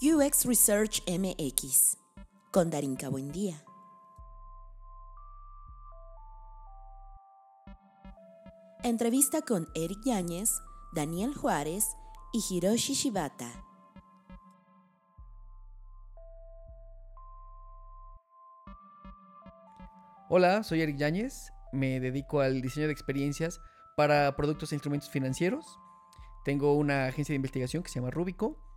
UX Research MX con Darinka Buendía. Entrevista con Eric Yáñez, Daniel Juárez y Hiroshi Shibata. Hola, soy Eric Yáñez, me dedico al diseño de experiencias para productos e instrumentos financieros. Tengo una agencia de investigación que se llama Rubico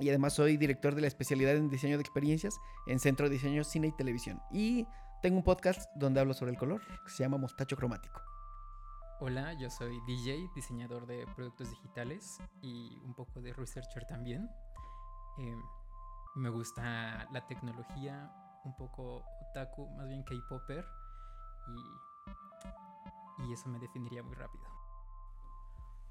y además soy director de la especialidad en diseño de experiencias en Centro de Diseño Cine y Televisión. Y tengo un podcast donde hablo sobre el color que se llama Mostacho Cromático. Hola, yo soy DJ, diseñador de productos digitales y un poco de researcher también. Em, me gusta la tecnología, un poco otaku, más bien K-Popper y, y eso me definiría muy rápido.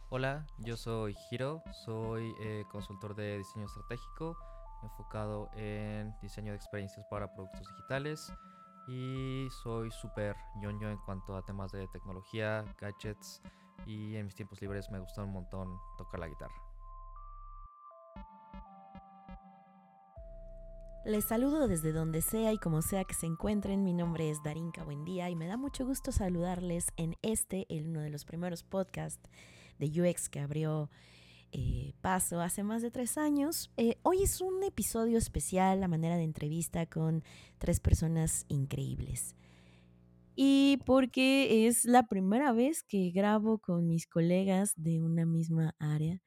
Hola, yo soy Hiro, soy eh, consultor de diseño estratégico enfocado en diseño de experiencias para productos digitales y soy súper ñoño en cuanto a temas de tecnología, gadgets y en mis tiempos libres me gusta un montón tocar la guitarra. Les saludo desde donde sea y como sea que se encuentren. Mi nombre es Darinka Buendía y me da mucho gusto saludarles en este, el uno de los primeros podcasts de UX que abrió eh, paso hace más de tres años. Eh, hoy es un episodio especial, la manera de entrevista con tres personas increíbles. Y porque es la primera vez que grabo con mis colegas de una misma área.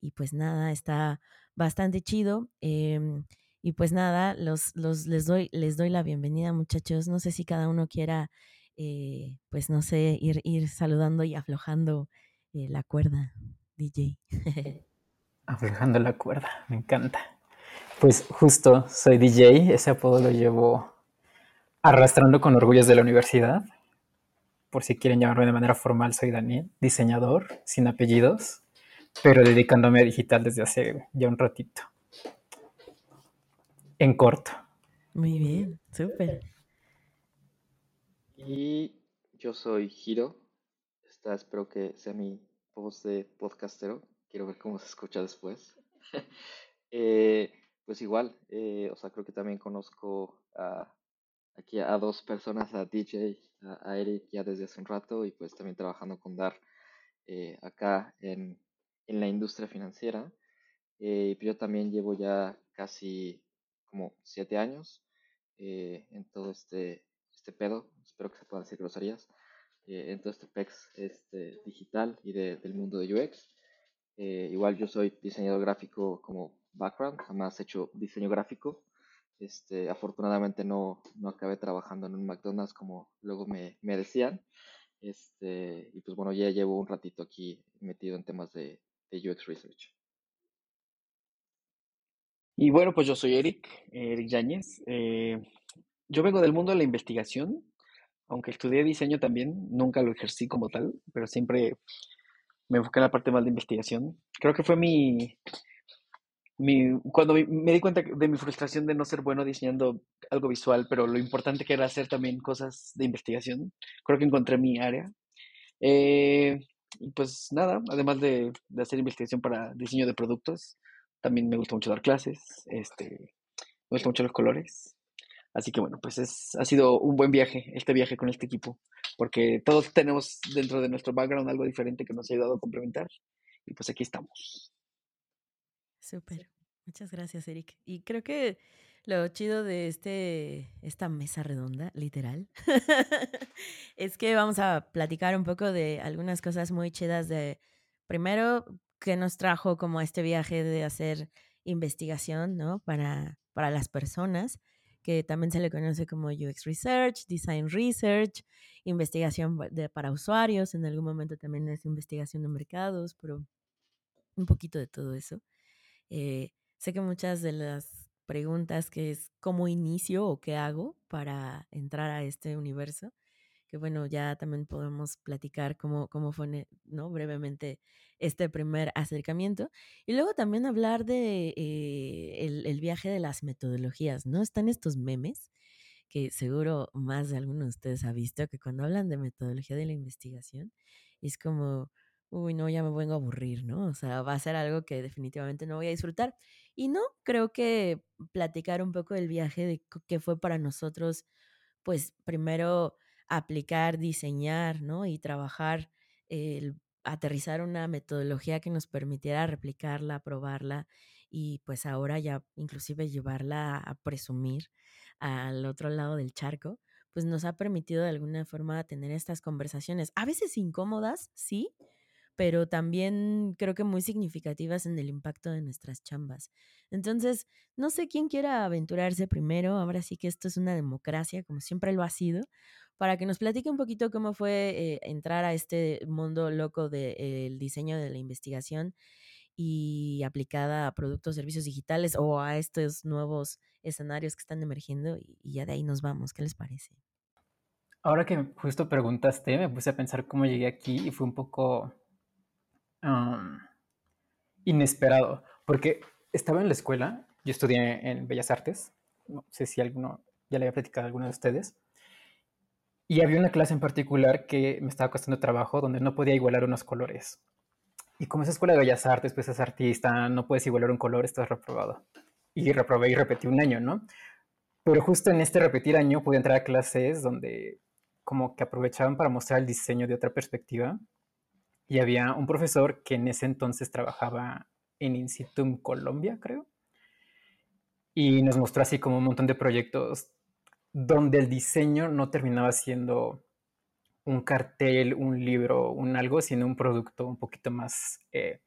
Y pues nada, está bastante chido. Em, y pues nada, los, los, les, doy, les doy la bienvenida muchachos. No sé si cada uno quiera, eh, pues no sé, ir, ir saludando y aflojando la cuerda. DJ. Aflojando la cuerda, me encanta. Pues justo, soy DJ, ese apodo lo llevo arrastrando con orgullos de la universidad. Por si quieren llamarme de manera formal, soy Daniel, diseñador, sin apellidos, pero dedicándome a digital desde hace ya un ratito. En corto. Muy bien, súper. Y yo soy Hiro. Esta espero que sea mi voz de podcastero. Quiero ver cómo se escucha después. Eh, pues igual, eh, o sea, creo que también conozco a, aquí a dos personas, a DJ, a, Eric ya desde hace un rato y pues también trabajando con Dar eh, acá en, en, la industria financiera. pues yo también llevo ya casi como siete años en todo este, este pedo. Espero que se puedan decir groserías. Eh, en todo este PEX este, digital y del mundo de UX. Eh, igual yo soy diseñador gráfico como background, jamás he hecho diseño gráfico. Este, afortunadamente no, no acabé trabajando en un McDonald's como luego me, me decían. Este, y pues bueno, ya llevo un ratito aquí metido en temas de, de UX Research. Y bueno, pues yo soy Eric, Eric Yáñez. Eh, yo vengo del mundo de la investigación aunque estudié diseño también, nunca lo ejercí como tal, pero siempre me enfoqué en la parte más de investigación. Creo que fue mi, mi cuando me, di cuenta de mi frustración de no ser bueno diseñando algo visual, pero lo importante que era hacer también cosas de investigación, creo que encontré mi área. Eh, y pues nada, además de, de, hacer investigación para diseño de productos, también me gusta mucho dar clases, este, me gustan mucho los colores Así que bueno, pues es, ha sido un buen viaje, este viaje con este equipo, porque todos tenemos dentro de nuestro background algo diferente que nos ha ayudado a complementar. Y pues aquí estamos. Súper. Muchas gracias, Eric. Y creo que lo chido de este, esta mesa redonda, literal, es que vamos a platicar un poco de algunas cosas muy chidas de, primero, que nos trajo como este viaje de hacer investigación, ¿no? Para, para las personas que también se le conoce como UX Research, Design Research, investigación para usuarios, en algún momento también es investigación de mercados, pero un poquito de todo eso. Eh, sé que muchas de las preguntas que es cómo inicio o qué hago para entrar a este universo, que bueno, ya también podemos platicar cómo, cómo fue, ¿no? Brevemente este primer acercamiento. Y luego también hablar de eh, el, viaje de las metodologías, ¿no? Están estos memes que seguro más de alguno de ustedes ha visto, que cuando hablan de metodología de la investigación, es como, uy, no, ya me vengo a aburrir, ¿no? O sea, va a ser algo que definitivamente no voy a disfrutar. Y no, creo que platicar un poco del viaje, de qué fue para nosotros, pues primero aplicar, diseñar, ¿no? Y trabajar, el aterrizar una metodología que nos permitiera replicarla, probarla y pues ahora ya inclusive llevarla a presumir al otro lado del charco, pues nos ha permitido de alguna forma tener estas conversaciones, a veces incómodas, sí, pero también creo que muy significativas en el impacto de nuestras chambas. Entonces, no sé quién quiera aventurarse primero, ahora sí que esto es una democracia, como siempre lo ha sido, para que nos platique un poquito cómo fue eh, entrar a este mundo loco del diseño de la investigación y aplicada a productos, servicios digitales o a estos nuevos escenarios que están emergiendo y, ya de ahí nos vamos. ¿Qué les parece? Ahora que justo preguntaste, me puse a pensar cómo llegué aquí y fue un poco inesperado, porque estaba en la escuela, yo estudié en Bellas Artes, no sé si alguno ya le había platicado a alguno de ustedes, y había una clase en particular que me estaba costando trabajo donde no podía igualar unos colores. Y como es escuela de Bellas Artes, pues es artista, no puedes igualar un color, estás reprobado. Y reprobé y repetí un año, ¿no? Pero justo en este repetir año pude entrar a clases donde como que aprovechaban para mostrar el diseño de otra perspectiva y había un profesor que en ese entonces trabajaba en Institutum Colombia, creo. Y nos mostró así como un montón de proyectos donde el diseño no terminaba siendo un cartel, un libro, un algo, sino un producto un poquito más eh,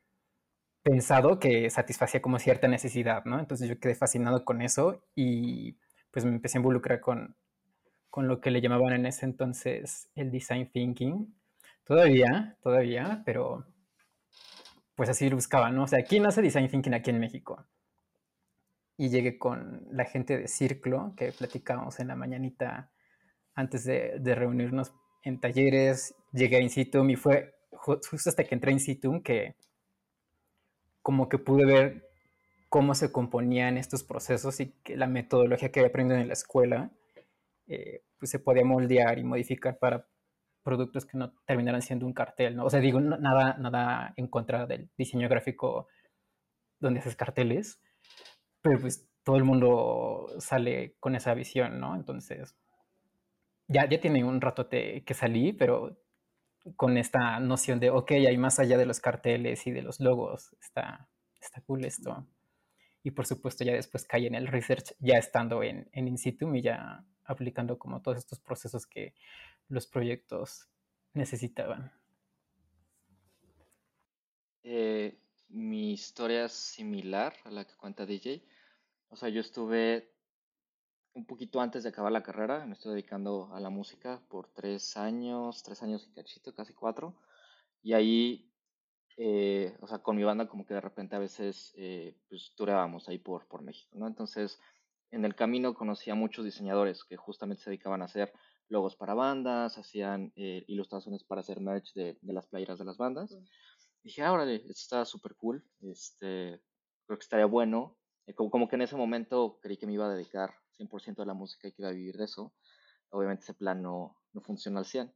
pensado que satisfacía como cierta necesidad, ¿no? Entonces yo quedé fascinado con eso y pues me empecé a involucrar con, con lo que le llamaban en ese entonces el design thinking, Todavía, todavía, pero pues así lo buscaba, ¿no? O sea, ¿quién hace design thinking aquí en México? Y llegué con la gente de Círculo, que platicábamos en la mañanita antes de, de reunirnos en talleres. Llegué a Insitum y fue justo hasta que entré a Insitum que como que pude ver cómo se componían estos procesos y que la metodología que había aprendido en la escuela eh, pues se podía moldear y modificar para productos que no terminaran siendo un cartel, ¿no? O sea, digo, nada, nada en contra del diseño gráfico donde haces carteles, pero pues todo el mundo sale con esa visión, ¿no? Entonces, ya, ya tiene un ratote que salí, pero con esta noción de, ok, hay más allá de los carteles y de los logos, está, está cool esto. Y por supuesto ya después cae en el research, ya estando en, en In situ y ya aplicando como todos estos procesos que los proyectos necesitaban? Eh, mi historia es similar a la que cuenta DJ. O sea, yo estuve un poquito antes de acabar la carrera, me estoy dedicando a la música por tres años, tres años y cachito, casi cuatro. Y ahí, eh, o sea, con mi banda como que de repente a veces, eh, pues, ahí por, por México, ¿no? Entonces, en el camino conocí a muchos diseñadores que justamente se dedicaban a hacer logos para bandas, hacían eh, ilustraciones para hacer merch de, de, las playeras de las bandas. Y dije, ah, órale, esto está súper cool, este, creo que estaría bueno. Eh, como, como, que en ese momento creí que me iba a dedicar 100% a la música y que iba a vivir de eso. Obviamente ese plan no, no funciona al 100.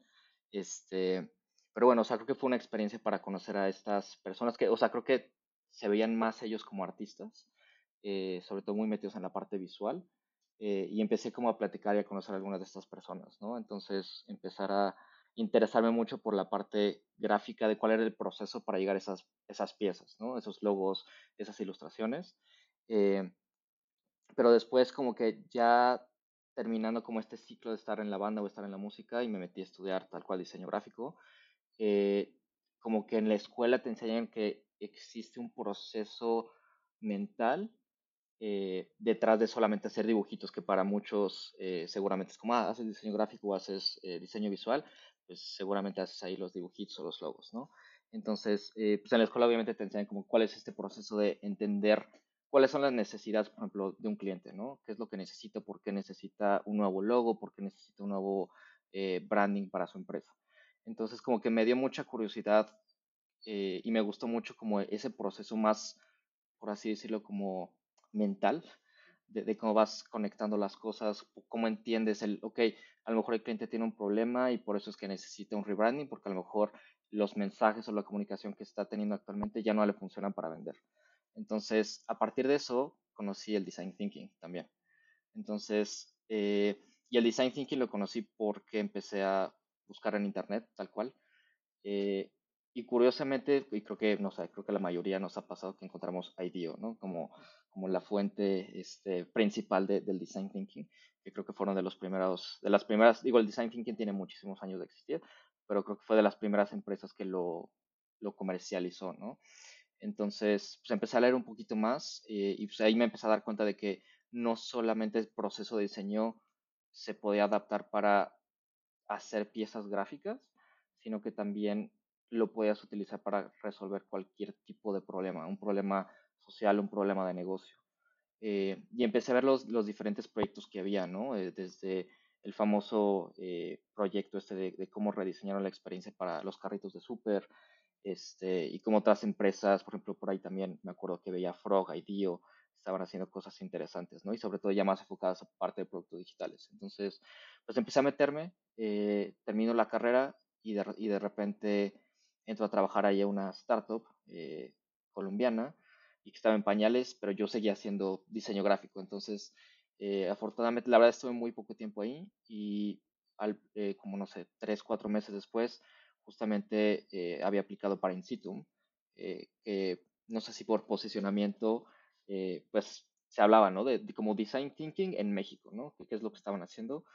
Este, pero bueno, o sea, creo que fue una experiencia para conocer a estas personas que, o sea, creo que se veían más ellos como artistas, eh, sobre todo muy metidos en la parte visual. Eh, y empecé como a platicar y a conocer a algunas de estas personas, ¿no? Entonces empezar a interesarme mucho por la parte gráfica de cuál era el proceso para llegar a esas, esas piezas, ¿no? Esos logos, esas ilustraciones. Eh, pero después como que ya terminando como este ciclo de estar en la banda o estar en la música y me metí a estudiar tal cual diseño gráfico, eh, como que en la escuela te enseñan que existe un proceso mental eh, detrás de solamente hacer dibujitos, que para muchos eh, seguramente es como, ah, haces diseño gráfico o haces eh, diseño visual, pues seguramente haces ahí los dibujitos o los logos, ¿no? Entonces, eh, pues en la escuela obviamente te enseñan como cuál es este proceso de entender cuáles son las necesidades, por ejemplo, de un cliente, ¿no? ¿Qué es lo que necesita? ¿Por qué necesita un nuevo logo? ¿Por qué necesita un nuevo branding para su empresa? Entonces, como que me dio mucha curiosidad y me gustó mucho como ese proceso más, por así decirlo, como mental de, de, cómo vas conectando las cosas, cómo entiendes el, ok, a lo mejor el cliente tiene un problema y por eso es que necesita un rebranding, porque a lo mejor los mensajes o la comunicación que está teniendo actualmente ya no le funcionan para vender. Entonces, a partir de eso, conocí el design thinking también. Entonces, eh, y el design thinking lo conocí porque empecé a buscar en internet, tal cual. Eh, y curiosamente, y creo que, no sé, creo que la mayoría nos ha pasado que encontramos IDEO. Como, como la fuente este, principal del design thinking, que creo que fueron de los primeros, de las primeras, digo, el design thinking tiene muchísimos años de existir, pero creo que fue de las primeras empresas que lo, comercializó, ¿no? Entonces, pues empecé a leer un poquito más eh, y pues ahí me empecé a dar cuenta de que no solamente el proceso de diseño se podía adaptar para hacer piezas gráficas, sino que también lo podías utilizar para resolver cualquier tipo de problema, un problema social, un problema de negocio. Eh, y empecé a ver los, los, diferentes proyectos que había, ¿no? Eh, desde el famoso eh, proyecto este de, cómo rediseñaron la experiencia para los carritos de súper, este, y como otras empresas, por ejemplo, por ahí también me acuerdo que veía Frog, IDEO, estaban haciendo cosas interesantes, ¿no? Y sobre todo ya más enfocadas a parte de productos digitales. Entonces, pues empecé a meterme, termino la carrera y de, y de repente entro a trabajar ahí a una startup colombiana y que estaba en pañales, pero yo seguía haciendo diseño gráfico. Entonces, eh, afortunadamente, la verdad estuve muy poco tiempo ahí y al, eh, como no sé, tres, cuatro meses después, justamente había aplicado para Insitum, que no sé si por posicionamiento, pues se hablaba, ¿no? De, de, como design thinking en México, ¿no? ¿Qué es lo que estaban haciendo?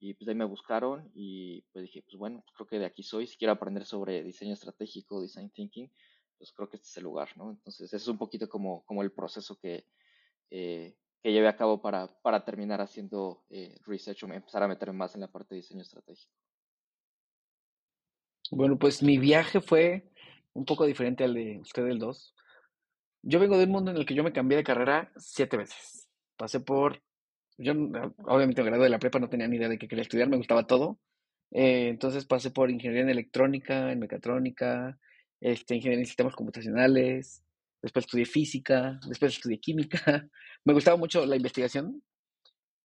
Y pues ahí me buscaron y pues dije, pues bueno, creo que de aquí soy. Si quiero aprender sobre diseño estratégico, design thinking, pues creo que este es el lugar, ¿no? Entonces, ese es un poquito como, como el proceso que, eh, que llevé a cabo para, para terminar haciendo eh, research o empezar a meterme más en la parte de diseño estratégico. Bueno, pues mi viaje fue un poco diferente al de usted del 2. Yo vengo de un mundo en el que yo me cambié de carrera siete veces. Pasé por yo, obviamente, grado de la prepa no tenía ni idea de qué quería estudiar, me gustaba todo. Eh, entonces pasé por ingeniería en electrónica, en mecatrónica, este, ingeniería en sistemas computacionales, después estudié física, después estudié química. Me gustaba mucho la investigación,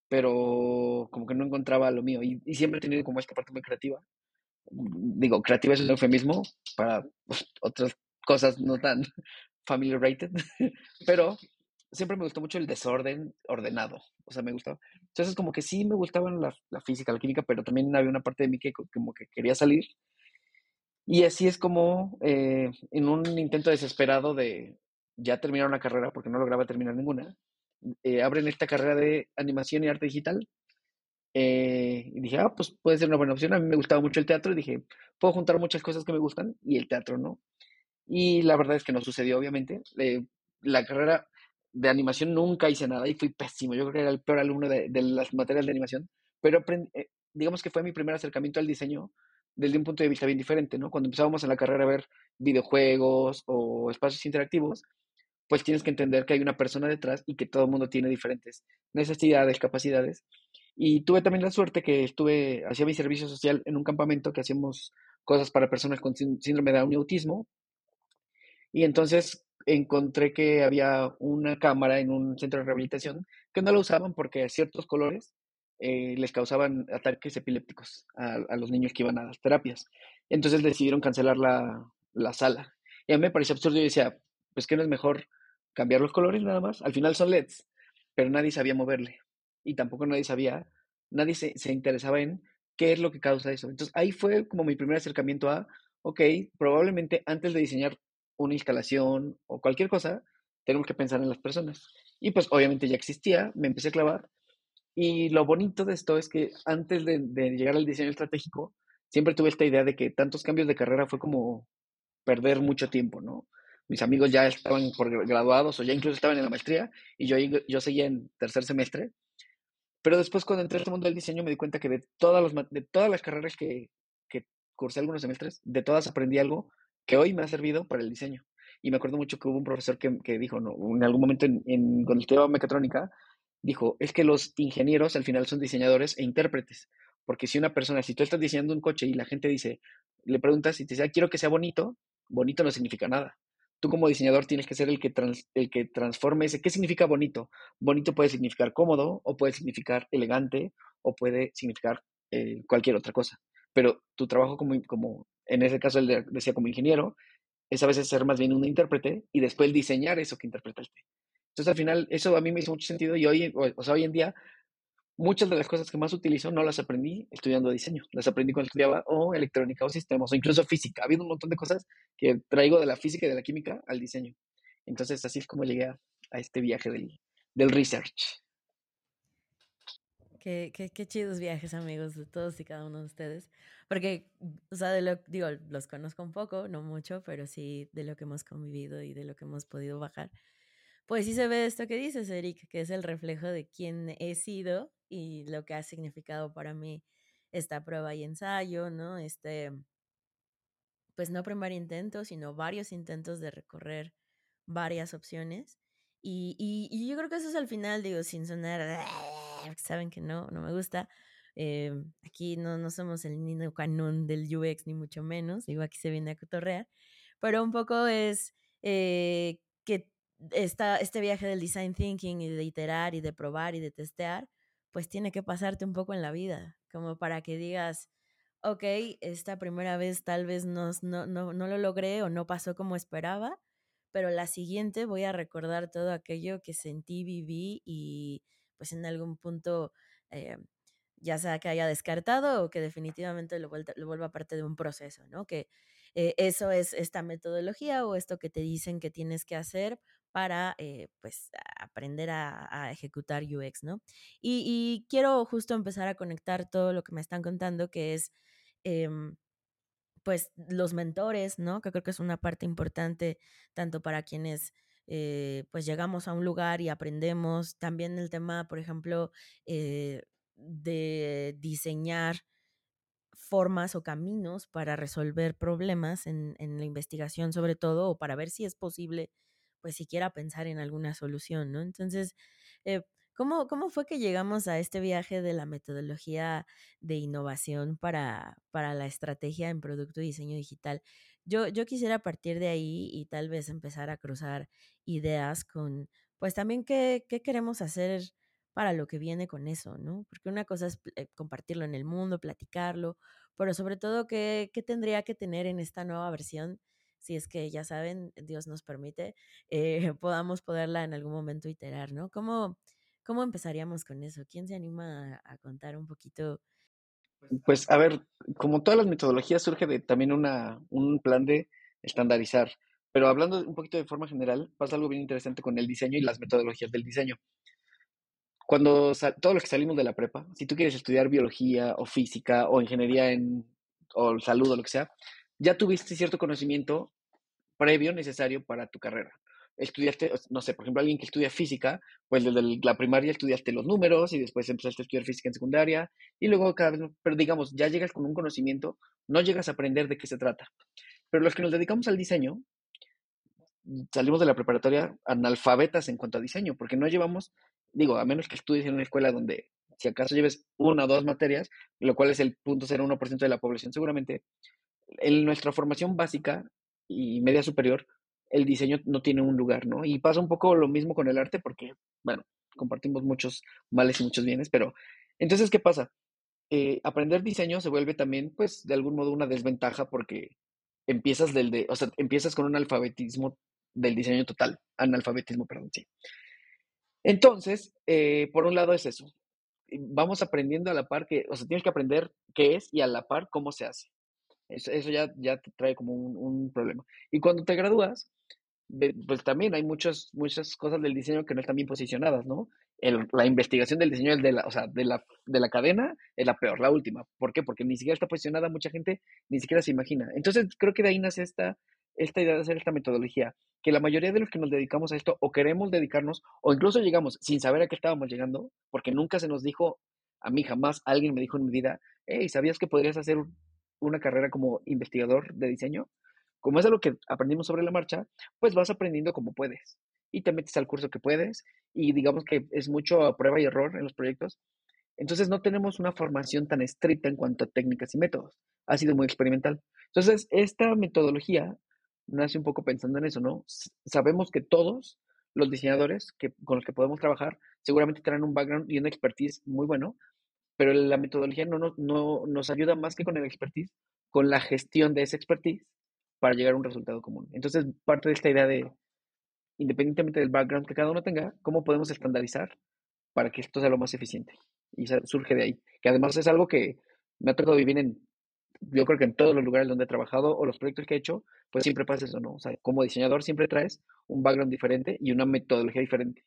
pero como que no encontraba lo mío y, siempre he tenido como esta parte muy creativa. Digo, creativa es un eufemismo para pues, otras cosas no tan family rated, pero siempre me gustó mucho el desorden ordenado. O sea, me gustaba. Entonces, como que sí me gustaban la, la, física, la química, pero también había una parte de mí que como que quería salir. Y así es como, eh, en un intento desesperado de ya terminar una carrera, porque no lograba terminar ninguna, eh, abren esta carrera de animación y arte digital. Eh, y dije, ah, pues puede ser una buena opción. A mí me gustaba mucho el teatro y dije, puedo juntar muchas cosas que me gustan y el teatro no. Y la verdad es que no sucedió, obviamente. la carrera de animación nunca hice nada y fui pésimo. Yo creo que era el peor alumno de, las materias de animación, pero digamos que fue mi primer acercamiento al diseño desde un punto de vista bien diferente, ¿no? Cuando empezábamos en la carrera a ver videojuegos o espacios interactivos, pues tienes que entender que hay una persona detrás y que todo el mundo tiene diferentes necesidades, capacidades. Y tuve también la suerte que estuve, hacía mi servicio social en un campamento que hacíamos cosas para personas con síndrome de Down autismo. Y entonces encontré que había una cámara en un centro de rehabilitación que no la usaban porque ciertos colores eh, les causaban ataques epilépticos a, los niños que iban a las terapias. Entonces decidieron cancelar la, la sala. Y a mí me pareció absurdo. Yo decía, pues que no es mejor cambiar los colores nada más. Al final son LEDs, pero nadie sabía moverle. Y tampoco nadie sabía, nadie se, se interesaba en qué es lo que causa eso. Entonces ahí fue como mi primer acercamiento a, ok, probablemente antes de diseñar una instalación o cualquier cosa, tenemos que pensar en las personas. Y pues obviamente ya existía, me empecé a clavar. Y lo bonito de esto es que antes de, llegar al diseño estratégico, siempre tuve esta idea de que tantos cambios de carrera fue como perder mucho tiempo, ¿no? Mis amigos ya estaban por graduados o ya incluso estaban en la maestría y yo, yo seguía en tercer semestre. Pero después cuando entré en este mundo del diseño me di cuenta que de todas, los, de todas las carreras que, que cursé algunos semestres, de todas aprendí algo que hoy me ha servido para el diseño. Y me acuerdo mucho que hubo un profesor que, que dijo, no, en algún momento en, en, cuando estudiaba mecatrónica, dijo, es que los ingenieros al final son diseñadores e intérpretes. Porque si una persona, si tú estás diseñando un coche y la gente dice, le preguntas y te dice, ah, quiero que sea bonito, bonito no significa nada. Tú como diseñador tienes que ser el que, trans, el que transforme ese. ¿Qué significa bonito? Bonito puede significar cómodo, o puede significar elegante, o puede significar eh, cualquier otra cosa. Pero tu trabajo como, como en ese caso él decía como ingeniero, es a veces ser más bien un intérprete y después diseñar eso que interpretaste. Entonces al final eso a mí me hizo mucho sentido y hoy, o sea, hoy en día muchas de las cosas que más utilizo no las aprendí estudiando diseño, las aprendí cuando estudiaba o electrónica o sistemas o incluso física. Ha habido un montón de cosas que traigo de la física y de la química al diseño. Entonces así es como llegué a, este viaje del, del research. Qué, qué, qué, chidos viajes, amigos, de todos y cada uno de ustedes. Porque, o sea, de lo, digo, los conozco un poco, no mucho, pero sí de lo que hemos convivido y de lo que hemos podido bajar. Pues sí se ve esto que dices, Eric, que es el reflejo de quién he sido y lo que ha significado para mí esta prueba y ensayo, ¿no? Este, pues no primer intento, sino varios intentos de recorrer varias opciones. Y, y, yo creo que eso es al final, digo, sin sonar, saben que no, no me gusta. Eh, aquí no, no somos el niño canon del UX, ni mucho menos. Digo, aquí se viene a cotorrear. Pero un poco es eh, esta, este viaje del design thinking y de iterar y de probar y de testear, pues tiene que pasarte un poco en la vida, como para que digas, ok, esta primera vez tal vez no, no, no, no lo logré o no pasó como esperaba, pero la siguiente voy a recordar todo aquello que sentí, viví y pues en algún punto, eh, ya sea que haya descartado o que definitivamente lo, vuelva, lo vuelva parte de un proceso, ¿no? Que eh, eso es esta metodología o esto que te dicen que tienes que hacer para eh, pues aprender a, ejecutar UX, ¿no? Y, quiero justo empezar a conectar todo lo que me están contando, que es em, pues los mentores, ¿no? Que creo que es una parte importante tanto para quienes eh, pues llegamos a un lugar y aprendemos, también el tema, por ejemplo, eh, de diseñar formas o caminos para resolver problemas en, en, la investigación sobre todo o para ver si es posible pues siquiera pensar en alguna solución, ¿no? Entonces, eh, ¿cómo, ¿cómo, fue que llegamos a este viaje de la metodología de innovación para, para la estrategia en producto y diseño digital? Yo, yo quisiera partir de ahí y tal vez empezar a cruzar ideas con, pues también qué, qué queremos hacer para lo que viene con eso, ¿no? Porque una cosa es eh, compartirlo en el mundo, platicarlo, pero sobre todo, ¿qué, ¿qué, tendría que tener en esta nueva versión si es que ya saben, Dios nos permite, eh, podamos poderla en algún momento iterar, ¿no? ¿Cómo, cómo empezaríamos con eso? ¿Quién se anima a, contar un poquito? Pues a ver, como todas las metodologías surge de también una, un plan de estandarizar, pero hablando un poquito de forma general, pasa algo bien interesante con el diseño y las metodologías del diseño. Cuando todos los que salimos de la prepa, si tú quieres estudiar biología o física o ingeniería en, o salud o lo que sea, ya tuviste cierto conocimiento previo necesario para tu carrera. Estudiaste, no sé, por ejemplo, alguien que estudia física, pues desde la primaria estudiaste los números y después empezaste a estudiar física en secundaria y luego cada vez, pero digamos, ya llegas con un conocimiento, no llegas a aprender de qué se trata. Pero los que nos dedicamos al diseño, salimos de la preparatoria analfabetas en cuanto a diseño, porque no llevamos, digo, a menos que estudies en una escuela donde si acaso lleves una o dos materias, lo cual es el punto 0,1% de la población seguramente, en nuestra formación básica y media superior, el diseño no tiene un lugar, ¿no? Y pasa un poco lo mismo con el arte porque, bueno, compartimos muchos males y muchos bienes, pero entonces, ¿qué pasa? Eh, aprender diseño se vuelve también, pues, de algún modo una desventaja porque empiezas del de, o sea, empiezas con un alfabetismo del diseño total, analfabetismo, perdón, sí. Entonces, eh, por un lado es eso. Vamos aprendiendo a la par que, o sea, tienes que aprender qué es y a la par cómo se hace. Eso, ya, ya te trae como un, problema. Y cuando te gradúas, pues también hay muchas, muchas cosas del diseño que no están bien posicionadas, ¿no? la investigación del diseño de la, o sea, de, la, de la cadena es la peor, la última. ¿Por qué? Porque ni siquiera está posicionada, mucha gente ni siquiera se imagina. Entonces, creo que de ahí nace esta, esta idea de hacer esta metodología, que la mayoría de los que nos dedicamos a esto o queremos dedicarnos o incluso llegamos sin saber a qué estábamos llegando, porque nunca se nos dijo, a mí jamás alguien me dijo en mi vida, hey, ¿sabías que podrías hacer una carrera como investigador de diseño, como es algo que aprendimos sobre la marcha, pues vas aprendiendo como puedes y te metes al curso que puedes y digamos que es mucho prueba y error en los proyectos. Entonces no tenemos una formación tan estricta en cuanto a técnicas y métodos. Ha sido muy experimental. Entonces, esta metodología nace un poco pensando en eso, ¿no? Sabemos que todos los diseñadores que, con los que podemos trabajar seguramente tendrán un background y una expertise muy bueno, pero la metodología no, no, no, nos ayuda más que con el expertise con la gestión de esa expertise para llegar a un resultado común. Entonces, parte de esta idea de, independientemente del background que cada uno tenga, cómo podemos estandarizar para que esto sea lo más eficiente. Y surge de ahí. Que además es algo que me ha tocado vivir en, yo creo que en todos los lugares donde he trabajado o los proyectos que he hecho, pues siempre pasa eso, ¿no? O sea, como diseñador siempre traes un background diferente y una metodología diferente.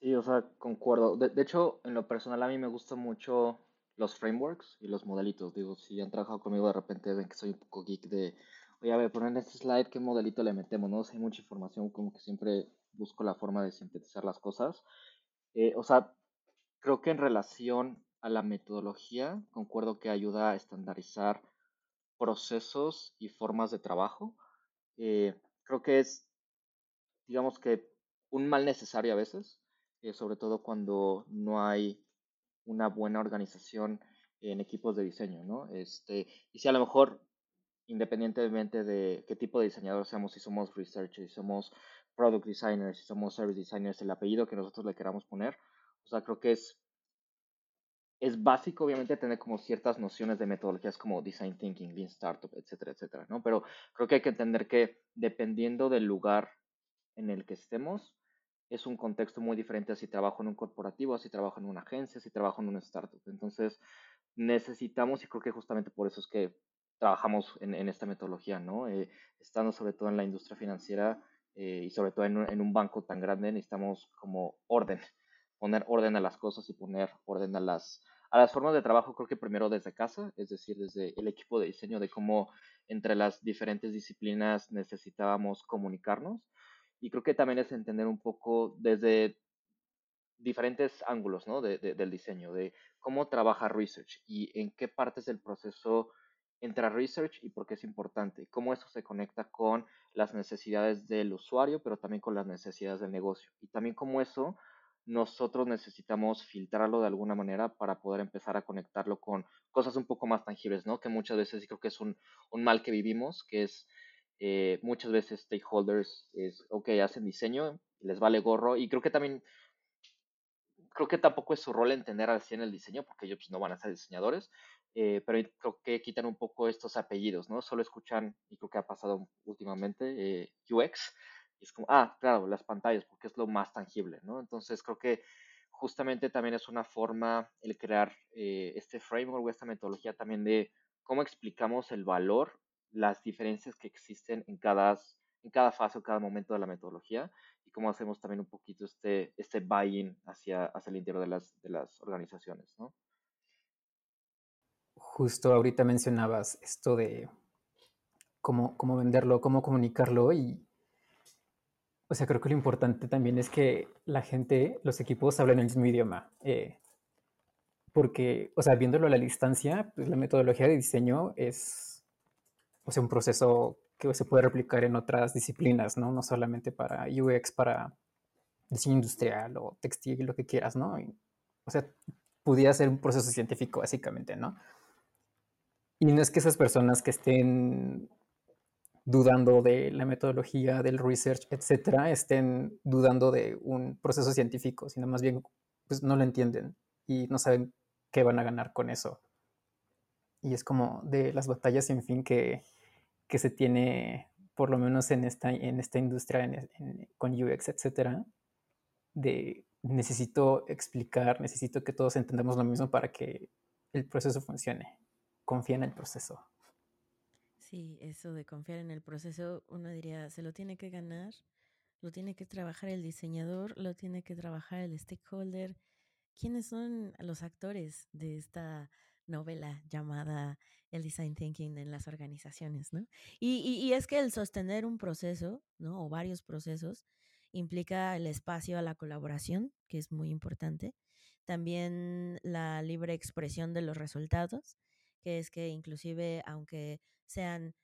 Sí, o sea, concuerdo. De, de hecho, en lo personal a mí me gustan mucho los frameworks y los modelitos. Digo, si han trabajado conmigo de repente ven que soy un poco geek de, oye, a ver, poner en este slide qué modelito le metemos, ¿no? Si hay mucha información, como que siempre busco la forma de sintetizar las cosas. Eh, o sea, creo que en relación a la metodología, concuerdo que ayuda a estandarizar procesos y formas de trabajo. Eh, creo que es, digamos que, un mal necesario a veces, eh, sobre todo cuando no hay una buena organización en equipos de diseño, ¿no? Este, y si a lo mejor, independientemente de qué tipo de diseñador seamos, si somos researchers, si somos product designers, si somos service designers, el apellido que nosotros le queramos poner, o sea, creo que es, es básico, obviamente, tener como ciertas nociones de metodologías como design thinking, lean startup, etcétera, etcétera, ¿no? Pero creo que hay que entender que dependiendo del lugar en el que estemos, es un contexto muy diferente a si trabajo en un corporativo, a si trabajo en una agencia, si trabajo en una startup. Entonces, necesitamos, y creo que justamente por eso es que trabajamos en, esta metodología, ¿no? Eh, estando sobre todo en la industria financiera eh, y sobre todo en un, en un, banco tan grande, necesitamos como orden, poner orden a las cosas y poner orden a las, a las formas de trabajo, creo que primero desde casa, es decir, desde el equipo de diseño, de cómo entre las diferentes disciplinas necesitábamos comunicarnos y creo que también es entender un poco desde diferentes ángulos ¿no? de, del diseño, de cómo trabaja research y en qué partes del proceso entra research y por qué es importante, cómo eso se conecta con las necesidades del usuario, pero también con las necesidades del negocio y también cómo eso nosotros necesitamos filtrarlo de alguna manera para poder empezar a conectarlo con cosas un poco más tangibles, ¿no? Que muchas veces creo que es un mal que vivimos, que es eh, muchas veces stakeholders es, ok, hacen diseño, les vale gorro y creo que también, creo que tampoco es su rol entender así en el diseño porque ellos pues, no van a ser diseñadores, eh, pero creo que quitan un poco estos apellidos, ¿no? Solo escuchan, y creo que ha pasado últimamente, eh, UX, y es como, ah, claro, las pantallas, porque es lo más tangible, ¿no? Entonces creo que justamente también es una forma el crear este framework o esta metodología también de cómo explicamos el valor las diferencias que existen en cada, en cada fase o cada momento de la metodología y cómo hacemos también un poquito este, este buy-in hacia, hacia el interior de las, de las organizaciones, ¿no? Justo ahorita mencionabas esto de cómo, cómo venderlo, cómo comunicarlo y, o sea, creo que lo importante también es que la gente, los equipos hablen el mismo idioma. Eh, porque, o sea, viéndolo a la distancia, pues la metodología de diseño es o sea, un proceso que se puede replicar en otras disciplinas, ¿no? No solamente para UX, para diseño industrial o textil, lo que quieras, ¿no? o sea, pudiera ser un proceso científico, básicamente, ¿no? Y no es que esas personas que estén dudando de la metodología, del research, etcétera, estén dudando de un proceso científico, sino más bien, pues no lo entienden y no saben qué van a ganar con eso. Y es como de las batallas sin fin que, que se tiene, por lo menos en esta, en esta industria con UX, etcétera, de necesito explicar, necesito que todos entendamos lo mismo para que el proceso funcione. Confía en el proceso. Sí, eso de confiar en el proceso, uno diría, se lo tiene que ganar, lo tiene que trabajar el diseñador, lo tiene que trabajar el stakeholder. ¿Quiénes son los actores de esta novela llamada El Design Thinking en las organizaciones, ¿no? Y, y, es que el sostener un proceso, ¿no? O varios procesos, implica el espacio a la colaboración, que es muy importante. También la libre expresión de los resultados, que es que inclusive aunque sean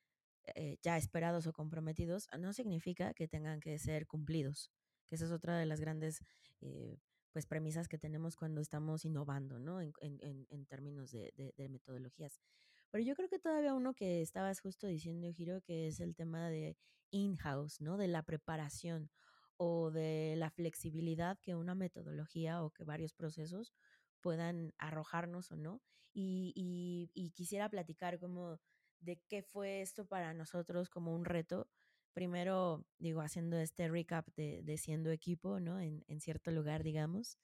eh, ya esperados o comprometidos, no significa que tengan que ser cumplidos, que esa es otra de las grandes eh, pues premisas que tenemos cuando estamos innovando, ¿no? En, en, en términos de, de, metodologías. Pero yo creo que todavía uno que estabas justo diciendo, Giro, que es el tema de in-house, ¿no? De la preparación o de la flexibilidad que una metodología o que varios procesos puedan arrojarnos o no. Y, y, y quisiera platicar como de qué fue esto para nosotros como un reto. Primero, digo, haciendo este recap de, de siendo equipo, ¿no? En, en cierto lugar, digamos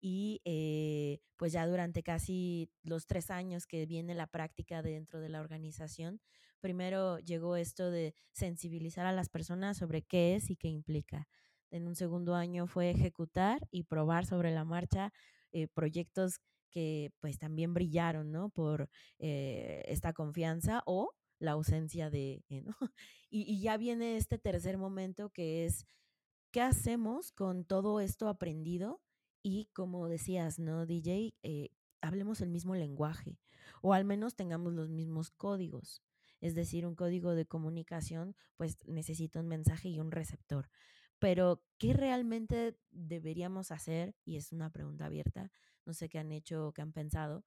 y eh, pues ya durante casi los tres años que viene la práctica dentro de la organización, primero llegó esto de sensibilizar a las personas sobre qué es y qué implica. En un segundo año fue ejecutar y probar sobre la marcha eh, proyectos que pues también brillaron, ¿no? Por eh, esta confianza o la ausencia de, ¿no? Y, y ya viene este tercer momento que es, ¿qué hacemos con todo esto aprendido? y como decías, ¿no, DJ? Eh, hablemos el mismo lenguaje o al menos tengamos los mismos códigos. Es decir, un código de comunicación pues necesita un mensaje y un receptor. Pero, ¿qué realmente deberíamos hacer? Y es una pregunta abierta, no sé qué han hecho o qué han pensado.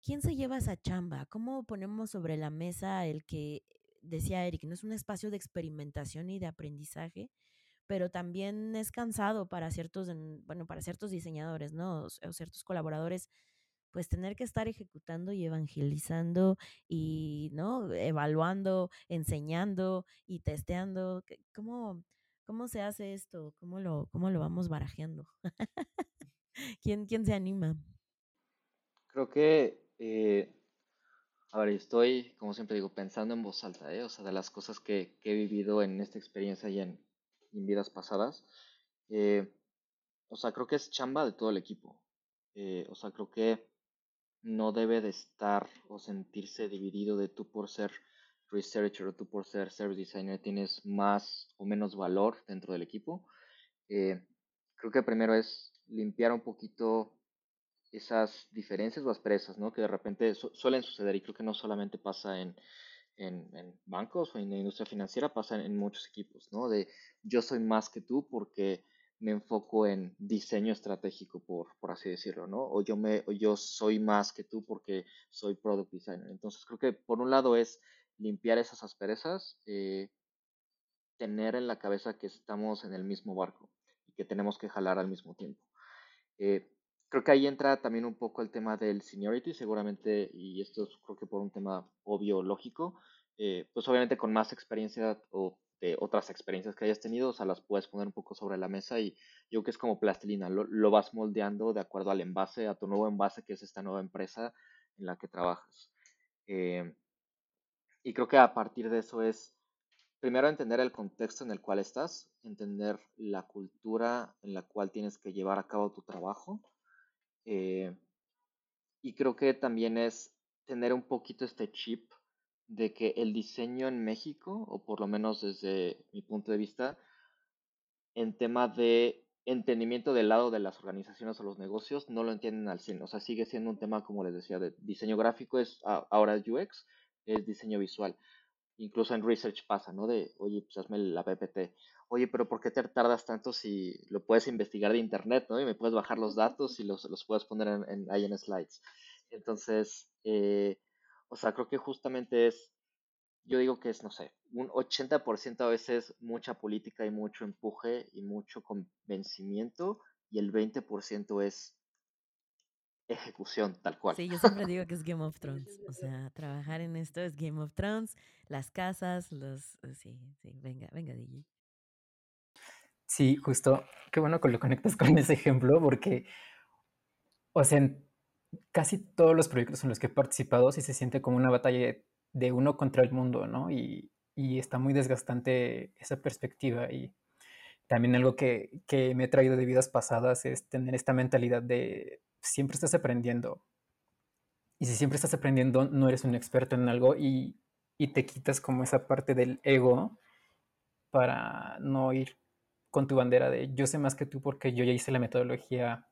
¿Quién se lleva esa chamba? ¿Cómo ponemos sobre la mesa el que, decía Eric, no es un espacio de experimentación y de aprendizaje, pero también es cansado para ciertos, bueno, para ciertos diseñadores, ¿no? O ciertos colaboradores, pues tener que estar ejecutando y evangelizando y, ¿no? Evaluando, enseñando y testeando. ¿Cómo, cómo se hace esto? ¿Cómo lo, cómo lo vamos barajeando? ¿Quién, ¿Quién se anima? Creo que, eh, a ver, estoy, como siempre digo, pensando en voz alta, ¿eh? O sea, de las cosas que, que he vivido en esta experiencia y en, en vidas pasadas. Eh, o sea, creo que es chamba de todo el equipo. Eh, o sea, creo que no debe de estar o sentirse dividido de tú por ser researcher o tú por ser service designer tienes más o menos valor dentro del equipo. Eh, creo que primero es limpiar un poquito esas diferencias o asperezas, ¿no? Que de repente suelen suceder y creo que no solamente pasa en, en, bancos o en la industria financiera pasa en, muchos equipos, ¿no? De yo soy más que tú porque me enfoco en diseño estratégico, por, por así decirlo, ¿no? O yo, me, yo soy más que tú porque soy product designer. Entonces creo que por un lado es limpiar esas asperezas, eh, tener en la cabeza que estamos en el mismo barco y que tenemos que jalar al mismo tiempo. Eh, creo que ahí entra también un poco el tema del seniority, seguramente, y esto es creo que por un tema obvio, lógico, eh, pues obviamente con más experiencia o de otras experiencias que hayas tenido, o sea, las puedes poner un poco sobre la mesa y yo creo que es como plastilina, lo, vas moldeando de acuerdo al envase, a tu nuevo envase que es esta nueva empresa en la que trabajas. Eh, y creo que a partir de eso es, primero entender el contexto en el cual estás, entender la cultura en la cual tienes que llevar a cabo tu trabajo, eh, y creo que también es tener un poquito este chip de que el diseño en México, o por lo menos desde mi punto de vista, en tema de entendimiento del lado de las organizaciones o los negocios, no lo entienden al 100. O sea, sigue siendo un tema, como les decía, de diseño gráfico, es ahora UX, es diseño visual. Incluso en research pasa, ¿no? De, oye, pues hazme la PPT oye, pero ¿por qué te tardas tanto si lo puedes investigar de internet, ¿no? Y me puedes bajar los datos y los, los puedes poner en, ahí en slides. Entonces, eh, o sea, creo que justamente es, yo digo que es, no sé, un 80% a veces mucha política y mucho empuje y mucho convencimiento y el 20% es ejecución tal cual. Sí, yo siempre digo que es Game of Thrones. O sea, trabajar en esto es Game of Thrones, las casas, los... Sí, sí, venga, venga, DJ. Sí, justo, qué bueno que lo conectas con ese ejemplo, porque, o sea, en casi todos los proyectos en los que he participado sí se siente como una batalla de uno contra el mundo, ¿no? Y, y está muy desgastante esa perspectiva. Y también algo que, que me he traído de vidas pasadas es tener esta mentalidad de siempre estás aprendiendo. Y si siempre estás aprendiendo, no eres un experto en algo y, y te quitas como esa parte del ego para no ir con tu bandera de yo sé más que tú porque yo ya hice la metodología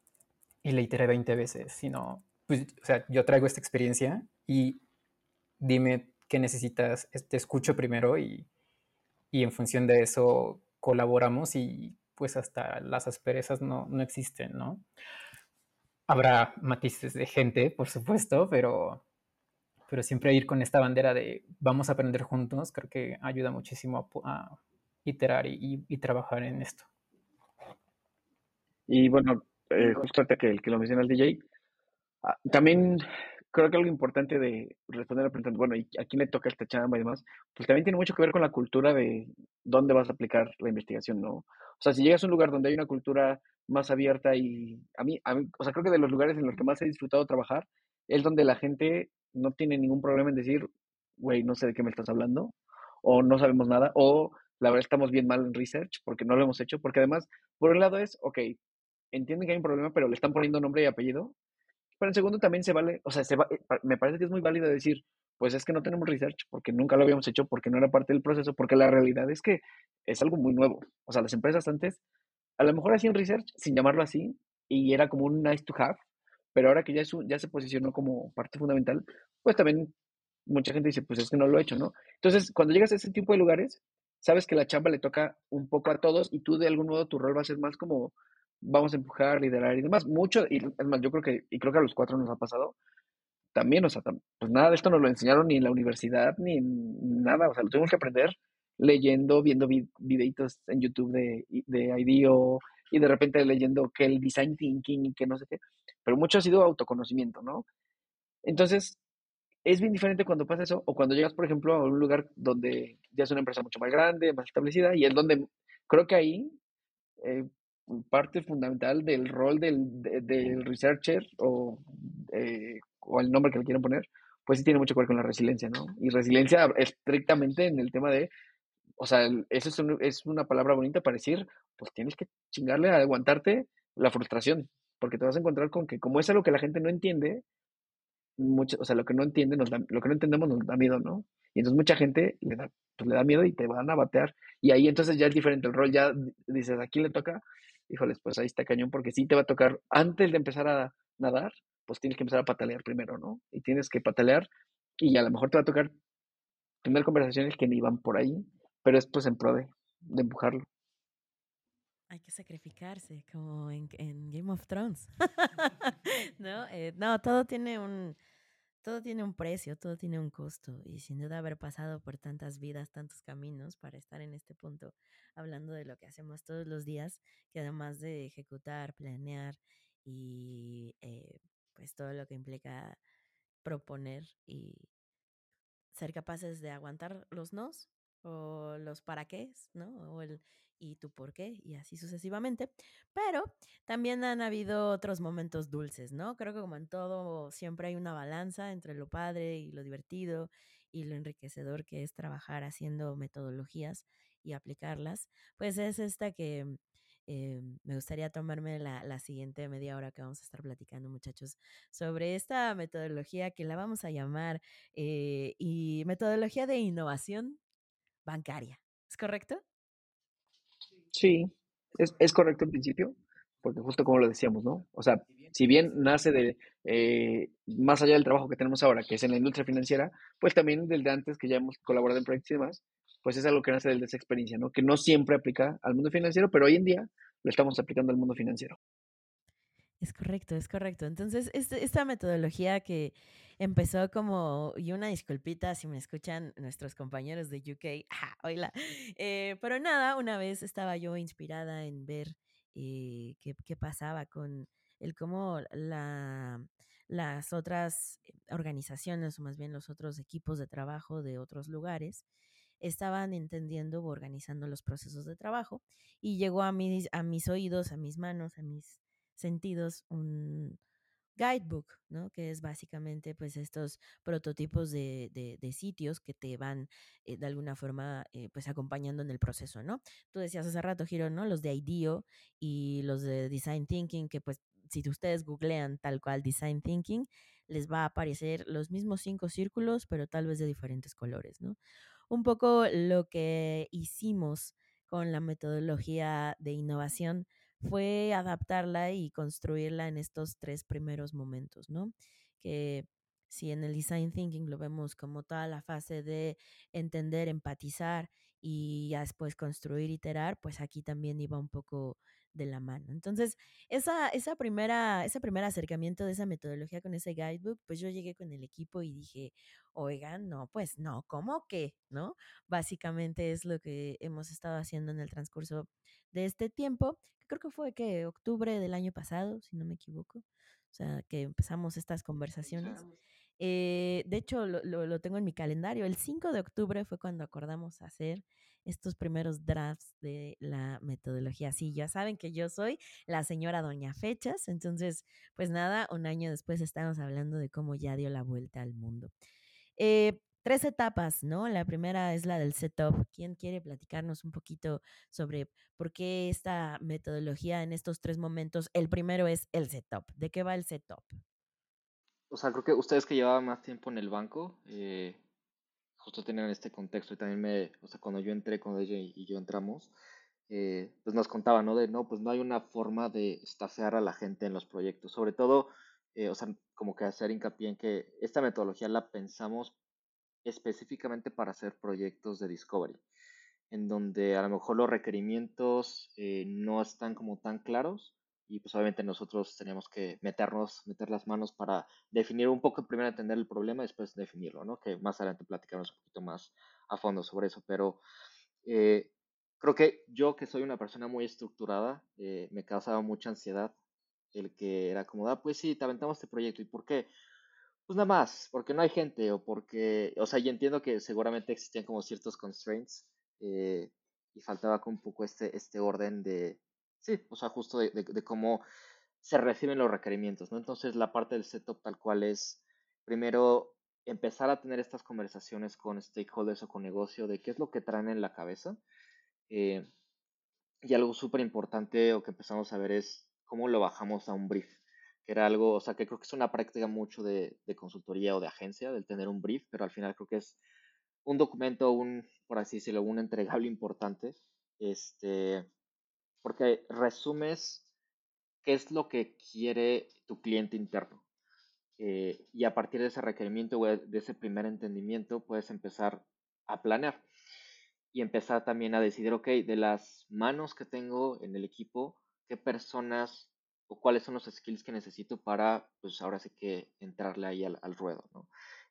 y la iteré 20 veces, sino, pues, o sea, yo traigo esta experiencia y dime qué necesitas, te escucho primero y, y en función de eso colaboramos y pues hasta las asperezas no, no existen, ¿no? Habrá matices de gente, por supuesto, pero, pero siempre ir con esta bandera de vamos a aprender juntos, creo que ayuda muchísimo a, iterar y, y, trabajar en esto. Y bueno, eh, justo que, que lo menciona el DJ, Ah, también creo que algo importante de responder a la pregunta, bueno, ¿y a quién le toca esta chamba y demás? Pues también tiene mucho que ver con la cultura de dónde vas a aplicar la investigación, ¿no? O sea, si llegas a un lugar donde hay una cultura más abierta y a mí, a mí, o sea, creo que de los lugares en los que más he disfrutado trabajar es donde la gente no tiene ningún problema en decir, güey, no sé de qué me estás hablando, o no sabemos nada, o la verdad estamos bien mal en research porque no lo hemos hecho, porque además, por un lado es, ok, entienden que hay un problema, pero le están poniendo nombre y apellido, pero en segundo también se vale, o sea, se va, eh, me parece que es muy válido decir, pues es que no tenemos research porque nunca lo habíamos hecho, porque no era parte del proceso, porque la realidad es que es algo muy nuevo. O sea, las empresas antes a lo mejor hacían research sin llamarlo así y era como un nice to have, pero ahora que ya, ya se posicionó como parte fundamental, pues también mucha gente dice, pues es que no lo he hecho, ¿no? Entonces, cuando llegas a ese tipo de lugares, sabes que la chamba le toca un poco a todos y tú de algún modo tu rol va a ser más como vamos a empujar, liderar y demás. Mucho, y es más, yo creo que, y creo que a los cuatro nos ha pasado, también, o sea, pues nada de esto nos lo enseñaron ni en la universidad, ni en nada, o sea, lo tuvimos que aprender leyendo, viendo videitos en YouTube de, de IDEO y de repente leyendo que el design thinking y que no sé qué, pero mucho ha sido autoconocimiento, ¿no? Entonces, es bien diferente cuando pasa eso o cuando llegas, por ejemplo, a un lugar donde ya es una empresa mucho más grande, más establecida y es donde creo que ahí eh, parte fundamental del rol del, del researcher o, eh, o el nombre que le quieran poner, pues sí tiene mucho que ver con la resiliencia, ¿no? Y resiliencia estrictamente en el tema de o sea, eso es, es, una palabra bonita para decir, pues tienes que chingarle a aguantarte la frustración, porque te vas a encontrar con que como es algo que la gente no entiende, mucho, o sea, lo que no entiende, nos da, lo que no entendemos nos da miedo, ¿no? Y entonces mucha gente le da, pues le da miedo y te van a batear. Y ahí entonces ya es diferente el rol, ya dices, ¿a quién le toca? Híjoles, pues ahí está cañón, porque sí te va a tocar, antes de empezar a nadar, pues tienes que empezar a patalear primero, ¿no? Y tienes que patalear y a lo mejor te va a tocar tener conversaciones que ni van por ahí, pero es pues en pro de, empujarlo. Hay que sacrificarse, como en, Game of Thrones. ¿No? Eh, no, todo tiene un todo tiene un precio, todo tiene un costo y sin duda haber pasado por tantas vidas, tantos caminos para estar en este punto hablando de lo que hacemos todos los días, que además de ejecutar, planear y eh, pues todo lo que implica proponer y ser capaces de aguantar los nos, o los para qué, ¿no? O el y tu por qué, y así sucesivamente. Pero también han habido otros momentos dulces, ¿no? Creo que como en todo, siempre hay una balanza entre lo padre y lo divertido y lo enriquecedor que es trabajar haciendo metodologías y aplicarlas. Pues es esta que eh, me gustaría tomarme la, siguiente media hora que vamos a estar platicando, muchachos, sobre esta metodología que la vamos a llamar eh, y metodología de innovación bancaria. ¿Es correcto? Sí, es, es correcto en principio, porque justo como lo decíamos, ¿no? O sea, si bien nace de eh, más allá del trabajo que tenemos ahora, que es en la industria financiera, pues también del de antes que ya hemos colaborado en proyectos y demás, pues es algo que nace de esa experiencia, ¿no? Que no siempre aplica al mundo financiero, pero hoy en día lo estamos aplicando al mundo financiero. Es correcto, es correcto. Entonces, este, esta metodología que empezó como, y una disculpita si me escuchan nuestros compañeros de UK, ah, hola. Eh, pero nada, una vez estaba yo inspirada en ver eh, qué, qué, pasaba con el cómo la, las otras organizaciones, o más bien los otros equipos de trabajo de otros lugares, estaban entendiendo o organizando los procesos de trabajo y llegó a mis, a mis oídos, a mis manos, a mis sentidos un guidebook, ¿no? Que es básicamente pues estos prototipos de, de, sitios que te van eh, de alguna forma eh, pues acompañando en el proceso, ¿no? Tú decías hace rato, Giro, ¿no? Los de IDEO y los de Design Thinking, que pues si ustedes googlean tal cual Design Thinking, les va a aparecer los mismos cinco círculos, pero tal vez de diferentes colores, ¿no? Un poco lo que hicimos con la metodología de innovación fue adaptarla y construirla en estos tres primeros momentos, ¿no? Que si en el design thinking lo vemos como toda la fase de entender, empatizar y ya después construir, iterar, pues aquí también iba un poco de la mano. Entonces, esa, esa primera, ese primer acercamiento de esa metodología con ese guidebook, pues yo llegué con el equipo y dije, oigan, no, pues no, ¿cómo que? ¿No? Básicamente es lo que hemos estado haciendo en el transcurso de este tiempo, creo que fue que octubre del año pasado, si no me equivoco. O sea, que empezamos estas conversaciones. Eh, de hecho, lo, lo, tengo en mi calendario. El 5 de octubre fue cuando acordamos hacer estos primeros drafts de la metodología. Sí, ya saben que yo soy la señora Doña Fechas. Entonces, pues nada, un año después estamos hablando de cómo ya dio la vuelta al mundo. Eh, tres etapas, ¿no? La primera es la del setup. ¿Quién quiere platicarnos un poquito sobre por qué esta metodología en estos tres momentos? El primero es el setup. ¿De qué va el setup? O sea, creo que ustedes que llevaban más tiempo en el banco, eh, justo tenían este contexto y también me, o sea, cuando yo entré, cuando ella y yo entramos, eh, pues nos contaba, ¿no? De, no, pues no hay una forma de estafear a la gente en los proyectos, sobre todo, eh, o sea, como que hacer hincapié en que esta metodología la pensamos específicamente para hacer proyectos de discovery, en donde a lo mejor los requerimientos eh, no están como tan claros y pues obviamente nosotros teníamos que meternos, meter las manos para definir un poco, primero entender el problema y después definirlo, ¿no? Que más adelante platicaremos un poquito más a fondo sobre eso, pero eh, creo que yo que soy una persona muy estructurada, eh, me causaba mucha ansiedad el que era como, ah, pues sí, te aventamos este proyecto, ¿y por qué? Pues nada más, porque no hay gente o porque, o sea, y entiendo que seguramente existían como ciertos constraints eh, y faltaba como un poco este, este orden de, sí, o sea, justo de, de, de, cómo se reciben los requerimientos, ¿no? Entonces la parte del setup tal cual es, primero, empezar a tener estas conversaciones con stakeholders o con negocio de qué es lo que traen en la cabeza. Eh, y algo súper importante o que empezamos a ver es cómo lo bajamos a un brief que era algo, o sea, que creo que es una práctica mucho de, de, consultoría o de agencia, del tener un brief, pero al final creo que es un documento, un, por así decirlo, un entregable importante, este, porque resumes qué es lo que quiere tu cliente interno. Eh, y a partir de ese requerimiento o de ese primer entendimiento puedes empezar a planear y empezar también a decidir, ok, de las manos que tengo en el equipo, qué personas o cuáles son los skills que necesito para, pues ahora sí que entrarle ahí al, al ruedo, ¿no?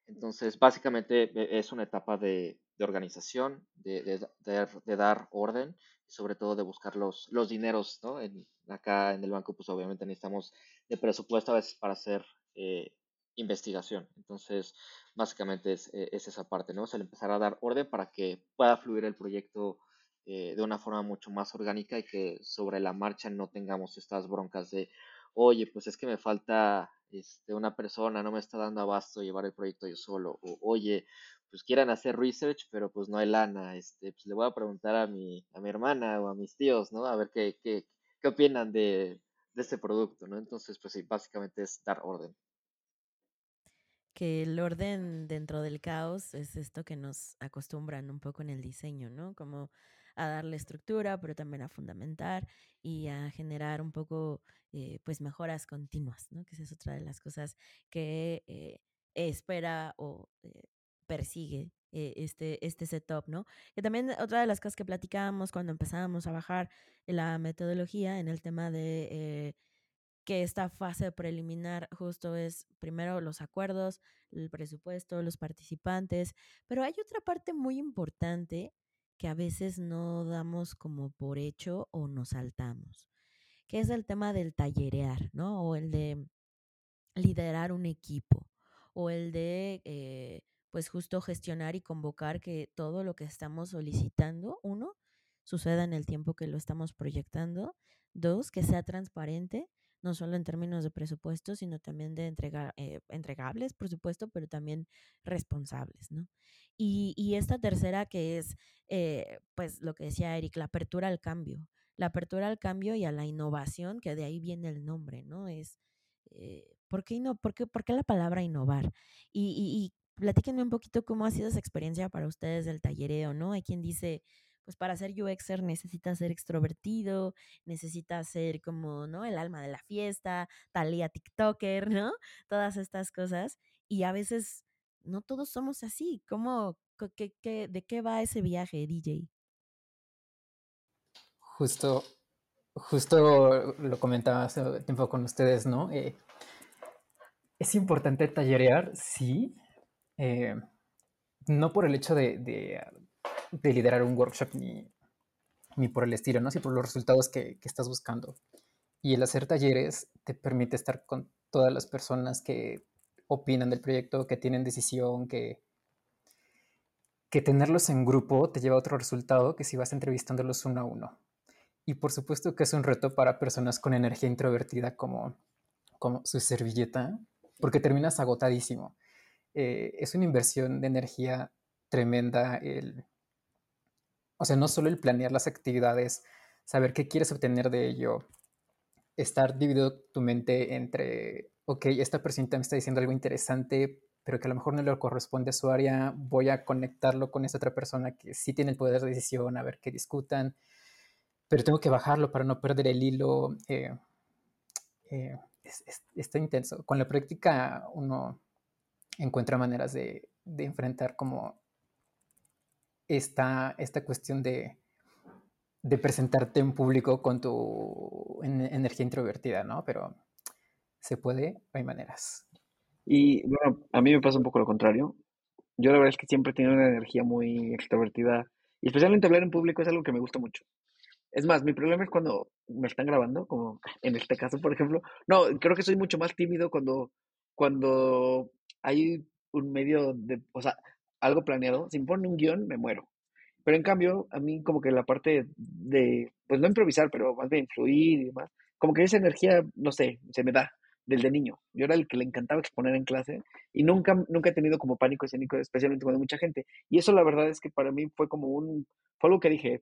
Entonces, básicamente e, es una etapa de, de organización, de, de, dar orden sobre todo de buscar los, los dineros, ¿no? En, acá en el banco, pues obviamente necesitamos de presupuesto a veces para hacer eh, investigación. Entonces, básicamente es, e, es, esa parte, ¿no? Es el empezar a dar orden para que pueda fluir el proyecto eh, de una forma mucho más orgánica y que sobre la marcha no tengamos estas broncas de, oye, pues es que me falta este, una persona, no me está dando abasto llevar el proyecto yo solo, o oye, pues quieran hacer research, pero pues no hay lana, este, pues le voy a preguntar a mi, a mi hermana o a mis tíos, ¿no? A ver qué, qué, qué opinan de, de este producto, ¿no? Entonces, pues sí, básicamente es dar orden que el orden dentro del caos es esto que nos acostumbran un poco en el diseño, ¿no? Como a darle estructura, pero también a fundamentar y a generar un poco, eh, pues, mejoras continuas, ¿no? Que esa es otra de las cosas que eh, espera o eh, persigue este, este setup, ¿no? Que también otra de las cosas que platicábamos cuando empezábamos a bajar la metodología en el tema de que esta fase preliminar justo es primero los acuerdos, el presupuesto, los participantes, pero hay otra parte muy importante que a veces no damos como por hecho o nos saltamos, que es el tema del tallerear, ¿no? O el de liderar un equipo, o el de, eh, pues justo gestionar y convocar que todo lo que estamos solicitando, uno, suceda en el tiempo que lo estamos proyectando, dos, que sea transparente, no solo en términos de presupuesto, sino también de entrega, eh, entregables, por supuesto, pero también responsables, ¿no? Y, y esta tercera que es, eh, pues lo que decía Eric, la apertura al cambio, la apertura al cambio y a la innovación, que de ahí viene el nombre, ¿no? Es, eh, ¿por, qué no, por, qué, ¿por qué la palabra innovar? Y, y, y platíquenme un poquito cómo ha sido esa experiencia para ustedes del tallereo, ¿no? Hay quien dice, pues para ser UXer necesitas ser extrovertido, necesitas ser como, ¿no? El alma de la fiesta, talía TikToker, ¿no? Todas estas cosas. Y a veces no todos somos así. ¿Cómo, qué, qué, de qué va ese viaje, DJ? justo, justo lo comentaba hace tiempo con ustedes, ¿no? Eh, es importante tallerear, sí, eh, no por el hecho de, de, de, liderar un workshop ni, ni por el estilo, ¿no? sino por los resultados que, que estás buscando. Y el hacer talleres te permite estar con todas las personas que opinan del proyecto, que tienen decisión, que, que tenerlos en grupo te lleva a otro resultado que si vas entrevistándolos uno a uno. Y por supuesto que es un reto para personas con energía introvertida como, como su servilleta, porque terminas agotadísimo. Eh, es una inversión de energía tremenda el, o sea, no solo el planear las actividades, saber qué quieres obtener de ello, estar dividido tu mente entre, ok, esta persona me está diciendo algo interesante, pero que a lo mejor no le corresponde a su área, voy a conectarlo con esa otra persona que sí tiene el poder de decisión, a ver qué discutan, pero tengo que bajarlo para no perder el hilo. Eh, eh, es, es, está intenso. Con la práctica uno encuentra maneras de, de enfrentar como esta, esta cuestión de, de presentarte en público con tu energía introvertida, ¿no? Pero se puede, hay maneras. Y bueno, a mí me pasa un poco lo contrario. Yo la verdad es que siempre he tenido una energía muy extrovertida y especialmente hablar en público es algo que me gusta mucho. Es más, mi problema es cuando me están grabando, como en este caso, por ejemplo. No, creo que soy mucho más tímido cuando, cuando hay un medio de, o sea, algo planeado. Si me ponen un guion, me muero. Pero en cambio, a mí como que la parte de, pues no improvisar, pero más de influir y demás, como que esa energía, no sé, se me da del de niño. Yo era el que le encantaba exponer en clase y nunca, nunca he tenido como pánico escénico, especialmente cuando mucha gente. Y eso la verdad es que para mí fue como un, fue algo que dije,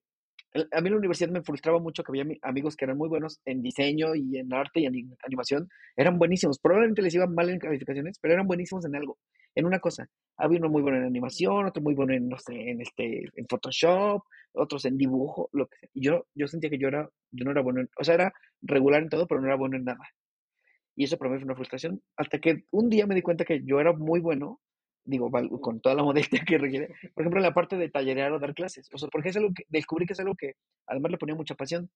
a mí en la universidad me frustraba mucho que había amigos que eran muy buenos en diseño y en arte y en animación, eran buenísimos. Probablemente les iban mal en calificaciones, pero eran buenísimos en algo, en una cosa. Había uno muy bueno en animación, otro muy bueno en, no sé, en, este, en Photoshop, otros en dibujo, lo que sea. Y yo, yo sentía que yo, era, yo no era bueno, en, o sea, era regular en todo, pero no era bueno en nada. Y eso para mí fue una frustración, hasta que un día me di cuenta que yo era muy bueno digo, con toda la modestia que requiere, por ejemplo, en la parte de tallerear o dar clases. O sea, porque es algo que descubrí que es algo que además le ponía mucha pasión.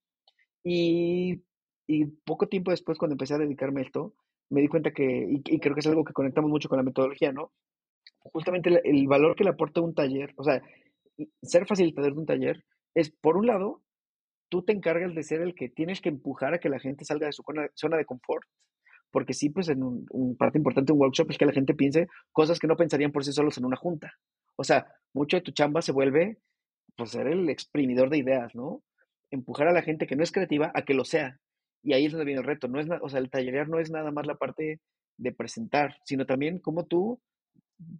Y, y poco tiempo después, cuando empecé a dedicarme a esto, me di cuenta que, y, y creo que es algo que conectamos mucho con la metodología, ¿no? Justamente el, el, valor que le aporta un taller, o sea, ser facilitador de un taller, es, por un lado, tú te encargas de ser el que tienes que empujar a que la gente salga de su zona, de confort porque sí, pues en un, parte importante de un workshop es que la gente piense cosas que no pensarían por sí solos en una junta. O sea, mucho de tu chamba se vuelve, pues, ser el exprimidor de ideas, ¿no? Empujar a la gente que no es creativa a que lo sea. Y ahí es donde viene el reto. No es o sea, el tallerear no es nada más la parte de presentar, sino también cómo tú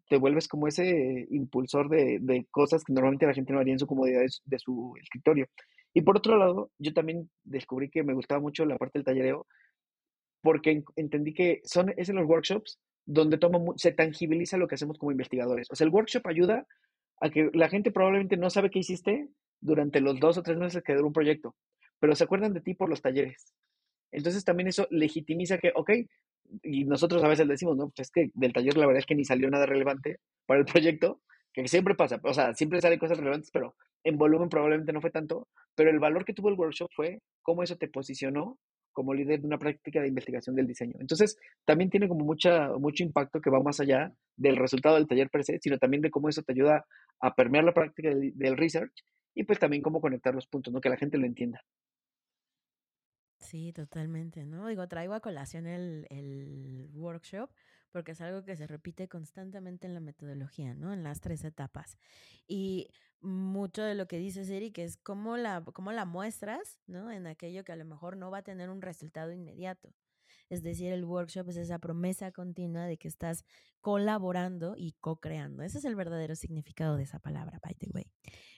te vuelves como ese impulsor de, de cosas que normalmente la gente no haría en su comodidad de su, de su escritorio. Y por otro lado, yo también descubrí que me gustaba mucho la parte del tallereo, porque entendí que son, es en los workshops donde toma, se tangibiliza lo que hacemos como investigadores. O sea, el workshop ayuda a que la gente probablemente no sabe qué hiciste durante los dos o tres meses que duró un proyecto, pero se acuerdan de ti por los talleres. Entonces también eso legitimiza que, ok, y nosotros a veces decimos, no, pues es que del taller la verdad es que ni salió nada relevante para el proyecto, que siempre pasa, o sea, siempre salen cosas relevantes, pero en volumen probablemente no fue tanto, pero el valor que tuvo el workshop fue cómo eso te posicionó como líder de una práctica de investigación del diseño. Entonces, también tiene como mucha, mucho impacto que va más allá del resultado del taller per se, sino también de cómo eso te ayuda a permear la práctica del, del research y pues también cómo conectar los puntos, ¿no? Que la gente lo entienda. Sí, totalmente, ¿no? Digo, traigo a colación el, el workshop porque es algo que se repite constantemente en la metodología, ¿no? En las tres etapas. Y mucho de lo que dices, Eric, es cómo la, cómo la muestras, ¿no? En aquello que a lo mejor no va a tener un resultado inmediato. Es decir, el workshop es esa promesa continua de que estás colaborando y co-creando. Ese es el verdadero significado de esa palabra, by the way.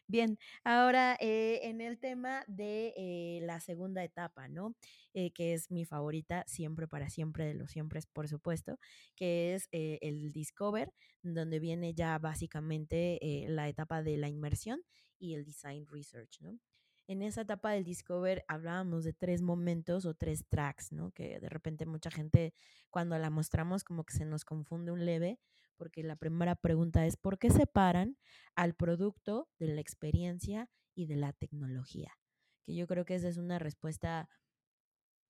Bien, ahora eh, en el tema de eh, la segunda etapa, ¿no? Eh, que es mi favorita, siempre para siempre, de los siempre, por supuesto, que es el Discover, donde viene ya básicamente la etapa de la inmersión y el Design Research, ¿no? En esa etapa del Discover hablábamos de tres momentos o tres tracks, ¿no? Que de repente mucha gente cuando la mostramos como que se nos confunde un leve, porque la primera pregunta es, ¿por qué separan al producto de la experiencia y de la tecnología? que yo creo que esa es una respuesta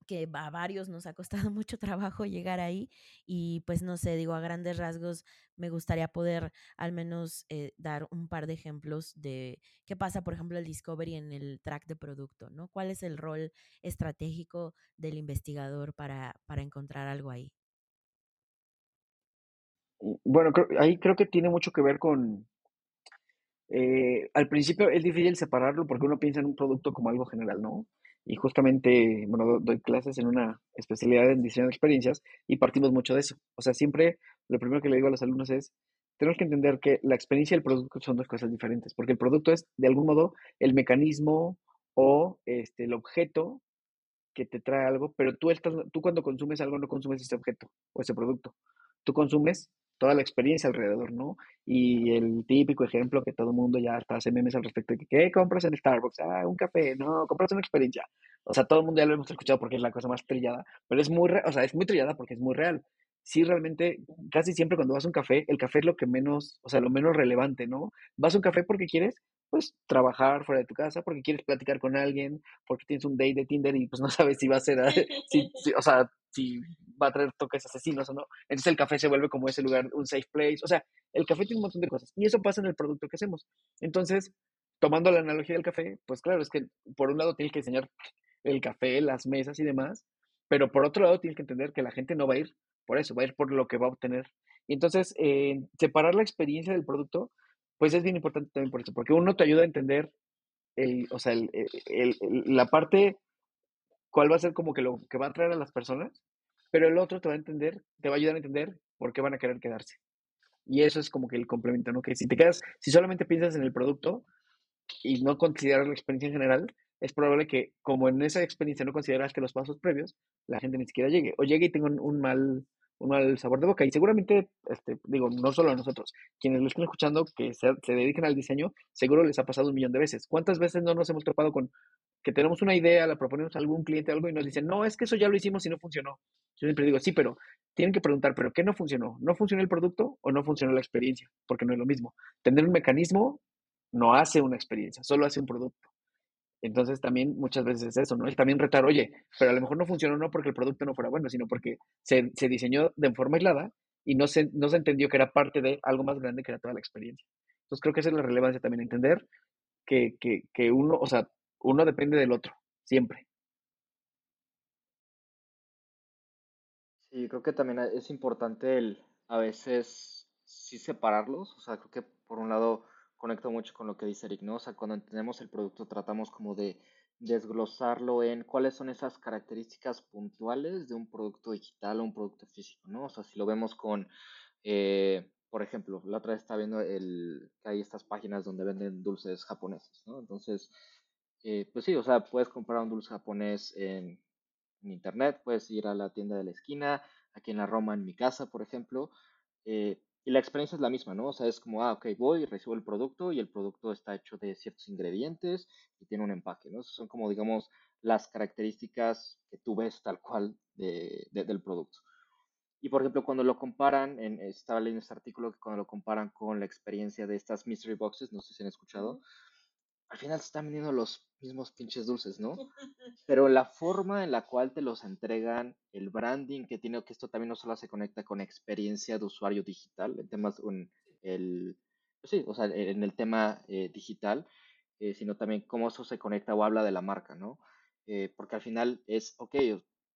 que a varios nos ha costado mucho trabajo llegar ahí y pues no sé, digo, a grandes rasgos me gustaría poder al menos eh, dar un par de ejemplos de qué pasa, por ejemplo, el discovery en el track de producto, ¿no? ¿Cuál es el rol estratégico del investigador para, para encontrar algo ahí? Bueno, creo- ahí creo que tiene mucho que ver con, eh, al principio es difícil separarlo porque uno piensa en un producto como algo general, ¿no? Y justamente, bueno, do- doy clases en una especialidad en diseño de experiencias y partimos mucho de eso. O sea, siempre lo primero que le digo a los alumnos es, tenemos que entender que la experiencia y el producto son dos cosas diferentes, porque el producto es, de algún modo, el mecanismo o este, el objeto que te trae algo, pero tú, estás, tú cuando consumes algo no consumes ese objeto o ese producto. Tú consumes toda la experiencia alrededor, ¿no? Y el típico ejemplo que todo el mundo ya hasta hace memes al respecto de que, ¿qué compras en Starbucks? Ah, un café, no, compras una experiencia. O sea, todo el mundo ya lo hemos escuchado porque es la cosa más trillada, pero es muy, o sea, es muy trillada porque es muy real. Sí, realmente, casi siempre cuando vas a un café, el café es lo que menos, o sea, lo menos relevante, ¿no? Vas a un café porque quieres, pues, trabajar fuera de tu casa, porque quieres platicar con alguien, porque tienes un date de Tinder y pues no sabes si va a ser, si, si- o sea, si va a traer toques asesinos o no. Entonces el café se vuelve como ese lugar, un safe place. O sea, el café tiene un montón de cosas. Y eso pasa en el producto que hacemos. Entonces, tomando la analogía del café, pues claro, es que por un lado tienes que diseñar el café, las mesas y demás, pero por otro lado tienes que entender que la gente no va a ir por eso, va a ir por lo que va a obtener. Y entonces, eh, separar la experiencia del producto, pues es bien importante también por eso, porque uno te ayuda a entender el, o sea, el- el- la parte, cuál va a ser como que lo que va a atraer a las personas, pero el otro te va a entender, te va a ayudar a entender por qué van a querer quedarse. Y eso es como que el complemento, ¿no? Que si te quedas, si solamente piensas en el producto y no consideras la experiencia en general, es probable que como en esa experiencia no consideraste los pasos previos, la gente ni siquiera llegue. O llegue y tenga un, mal, un mal sabor de boca. Y seguramente, este, digo, no solo a nosotros, quienes lo estén escuchando que se, se dedican al diseño, seguro les ha pasado un millón de veces. ¿Cuántas veces no nos hemos topado con que tenemos una idea, la proponemos a algún cliente algo y nos dicen, no, es que eso ya lo hicimos y no funcionó? Yo siempre digo, sí, pero tienen que preguntar, ¿pero qué no funcionó? ¿No funcionó el producto o no funcionó la experiencia? Porque no es lo mismo. Tener un mecanismo no hace una experiencia, solo hace un producto. Entonces también muchas veces es eso, ¿no? Y también retar, oye, pero a lo mejor no funcionó no porque el producto no fuera bueno, sino porque se, se diseñó de forma aislada y no se, no se entendió que era parte de algo más grande que era toda la experiencia. Entonces creo que esa es la relevancia también, entender que, que, que uno, o sea, uno depende del otro, siempre. Sí, creo que también es importante el a veces sí separarlos. O sea, creo que por un lado conecto mucho con lo que dice Eric. O sea, cuando entendemos el producto tratamos como de desglosarlo en cuáles son esas características puntuales de un producto digital o un producto físico, ¿no? O sea, si lo vemos con, eh, por ejemplo, la otra vez estaba viendo el, que hay estas páginas donde venden dulces japoneses, ¿no? Entonces, eh, pues sí, o sea, puedes comprar un dulce japonés en, internet, puedes ir a la tienda de la esquina, aquí en la Roma, en mi casa, por ejemplo, eh, y la experiencia es la misma, ¿no? O sea, es como, ah, ok, voy, recibo el producto y el producto está hecho de ciertos ingredientes y tiene un empaque, ¿no? Son como, digamos, las características que tú ves tal cual de, del producto. Y por ejemplo, cuando lo comparan, en, estaba leyendo este artículo que cuando lo comparan con la experiencia de estas mystery boxes, no sé si han escuchado, al final se están vendiendo los mismos pinches dulces, ¿no? Pero la forma en la cual te los entregan, el branding que tiene, que esto también no solo se conecta con experiencia de usuario digital, en temas, en el, pues sí, o sea, en el tema eh, digital, eh, sino también cómo eso se conecta o habla de la marca, ¿no? Eh, porque al final es, ok,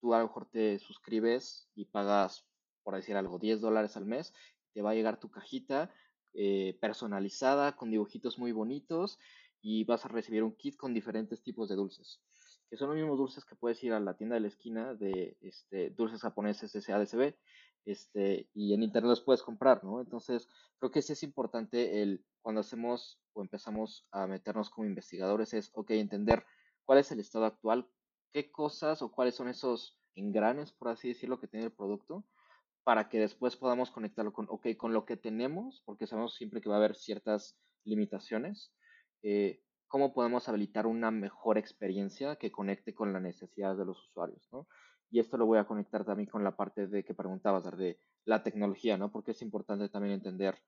tú a lo mejor te suscribes y pagas, por decir algo, 10 dólares al mes, te va a llegar tu cajita eh, personalizada con dibujitos muy bonitos y vas a recibir un kit con diferentes tipos de dulces, que son los mismos dulces que puedes ir a la tienda de la esquina de este, dulces japoneses SADCB, este, y en internet los puedes comprar, ¿no? Entonces, creo que sí es importante el, cuando hacemos o empezamos a meternos como investigadores, es, ok, entender cuál es el estado actual, qué cosas o cuáles son esos engranes, por así decirlo, que tiene el producto, para que después podamos conectarlo con, ok, con lo que tenemos, porque sabemos siempre que va a haber ciertas limitaciones, eh, cómo podemos habilitar una mejor experiencia que conecte con las necesidades de los usuarios, ¿no? Y esto lo voy a conectar también con la parte de que preguntabas, de la tecnología, ¿no? Porque es importante también entender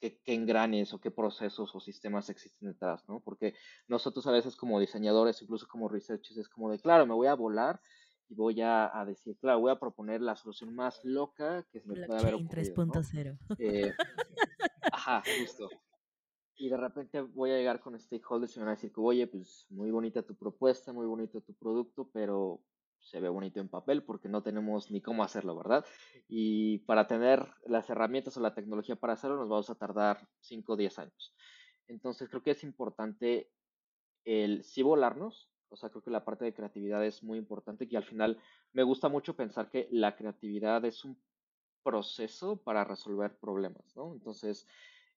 qué, qué engranes o qué procesos o sistemas existen detrás, ¿no? Porque nosotros a veces como diseñadores, incluso como researchers, es como de, claro, me voy a volar y voy a, a decir, claro, voy a proponer la solución más loca que se me pueda haber ocurrido, ¿no? 3.0. Eh, ajá, justo. Y de repente voy a llegar con stakeholders y me van a decir que, oye, pues muy bonita tu propuesta, muy bonito tu producto, pero se ve bonito en papel porque no tenemos ni cómo hacerlo, ¿verdad? Y para tener las herramientas o la tecnología para hacerlo nos vamos a tardar 5 o 10 años. Entonces creo que es importante el sí volarnos, o sea, creo que la parte de creatividad es muy importante y al final me gusta mucho pensar que la creatividad es un proceso para resolver problemas, ¿no? Entonces,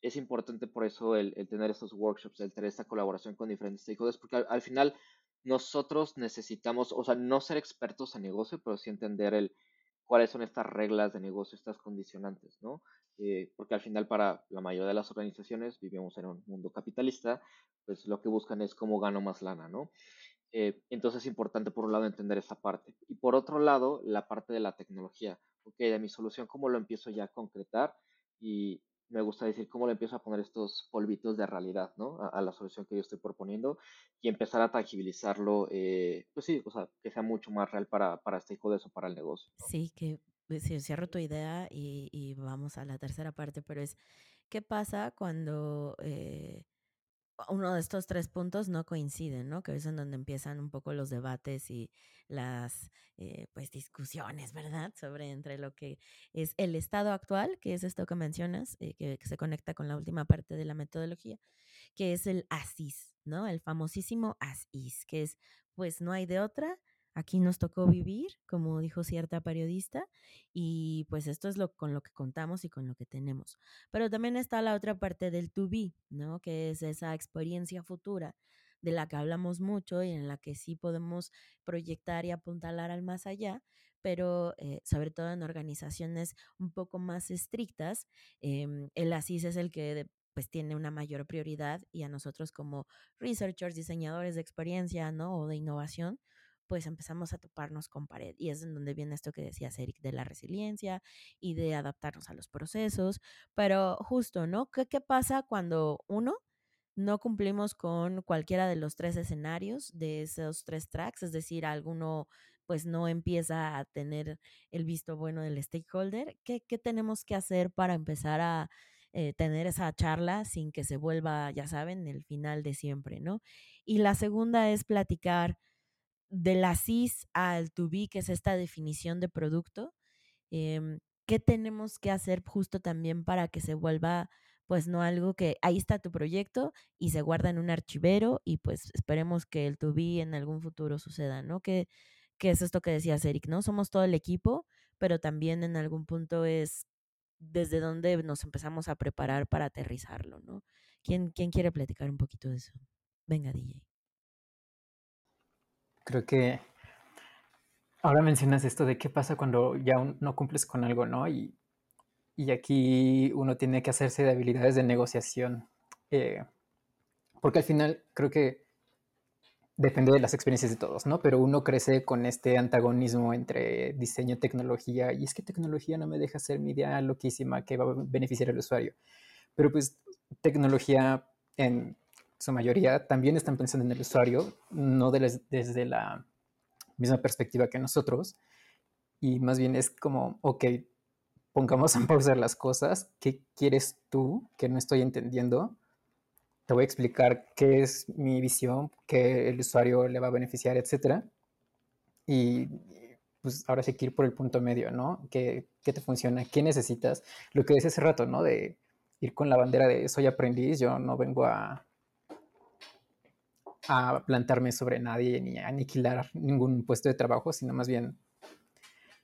es importante por eso el, el tener estos workshops, el tener esta colaboración con diferentes stakeholders, porque al, al, final nosotros necesitamos, o sea, no ser expertos en negocio, pero sí entender el cuáles son estas reglas de negocio, estas condicionantes, ¿no? Eh, porque al final para la mayoría de las organizaciones vivimos en un mundo capitalista, pues lo que buscan es cómo gano más lana, ¿no? Eh, entonces es importante por un lado entender esa parte. Y por otro lado, la parte de la tecnología. Ok, de mi solución, ¿cómo lo empiezo ya a concretar? Y me gusta decir cómo le empiezo a poner estos polvitos de realidad, ¿no? A, la solución que yo estoy proponiendo y empezar a tangibilizarlo, eh, pues sí, o sea, que sea mucho más real para, para stakeholders o para el negocio. Sí, que pues, sí, cierro tu idea y, y vamos a la tercera parte, pero es, ¿qué pasa cuando... Eh, uno de estos tres puntos no coinciden, ¿no? Que es en donde empiezan un poco los debates y las eh, pues discusiones, ¿verdad? Sobre entre lo que es el estado actual, que es esto que mencionas, eh, que, se conecta con la última parte de la metodología, que es el ASIS, ¿no? El famosísimo ASIS, que es pues no hay de otra, aquí nos tocó vivir, como dijo cierta periodista, y pues esto es lo con lo que contamos y con lo que tenemos. Pero también está la otra parte del to be, ¿no? Que es esa experiencia futura de la que hablamos mucho y en la que sí podemos proyectar y apuntalar al más allá, pero eh, sobre todo en organizaciones un poco más estrictas, eh, el ASIS es el que pues tiene una mayor prioridad y a nosotros como researchers, diseñadores de experiencia, ¿no? O de innovación, pues empezamos a toparnos con pared. Y es en donde viene esto que decías, Eric, de la resiliencia y de adaptarnos a los procesos. Pero justo, ¿no? ¿Qué, qué pasa cuando uno no cumplimos con cualquiera de los tres escenarios de esos tres tracks? Es decir, alguno pues no empieza a tener el visto bueno del stakeholder. ¿Qué, qué tenemos que hacer para empezar a eh, tener esa charla sin que se vuelva, ya saben, el final de siempre, ¿no? Y la segunda es platicar de la CIS al to be, que es esta definición de producto, eh, ¿qué tenemos que hacer justo también para que se vuelva, pues no algo que ahí está tu proyecto y se guarda en un archivero y pues esperemos que el to be en algún futuro suceda, ¿no? Que, que es esto que decías, Eric, ¿no? Somos todo el equipo, pero también en algún punto es desde donde nos empezamos a preparar para aterrizarlo, ¿no? ¿Quién, quién quiere platicar un poquito de eso? Venga, DJ. Creo que ahora mencionas esto de qué pasa cuando ya no cumples con algo, ¿no? Y, y aquí uno tiene que hacerse de habilidades de negociación. Eh, porque al final creo que depende de las experiencias de todos, ¿no? Pero uno crece con este antagonismo entre diseño tecnología, y es que tecnología no me deja hacer mi idea loquísima que va a beneficiar al usuario. Pero pues tecnología en su mayoría también están pensando en el usuario, no de les, desde la misma perspectiva que nosotros, y más bien es como, ok, pongamos a pausar las cosas, ¿qué quieres tú que no estoy entendiendo? Te voy a explicar qué es mi visión, qué el usuario le va a beneficiar, etcétera. Y pues ahora sí que ir por el punto medio, ¿no? ¿Qué, ¿Qué, te funciona? ¿Qué necesitas? Lo que decía hace rato, ¿no? De ir con la bandera de soy aprendiz, yo no vengo a, a plantarme sobre nadie ni a aniquilar ningún puesto de trabajo, sino más bien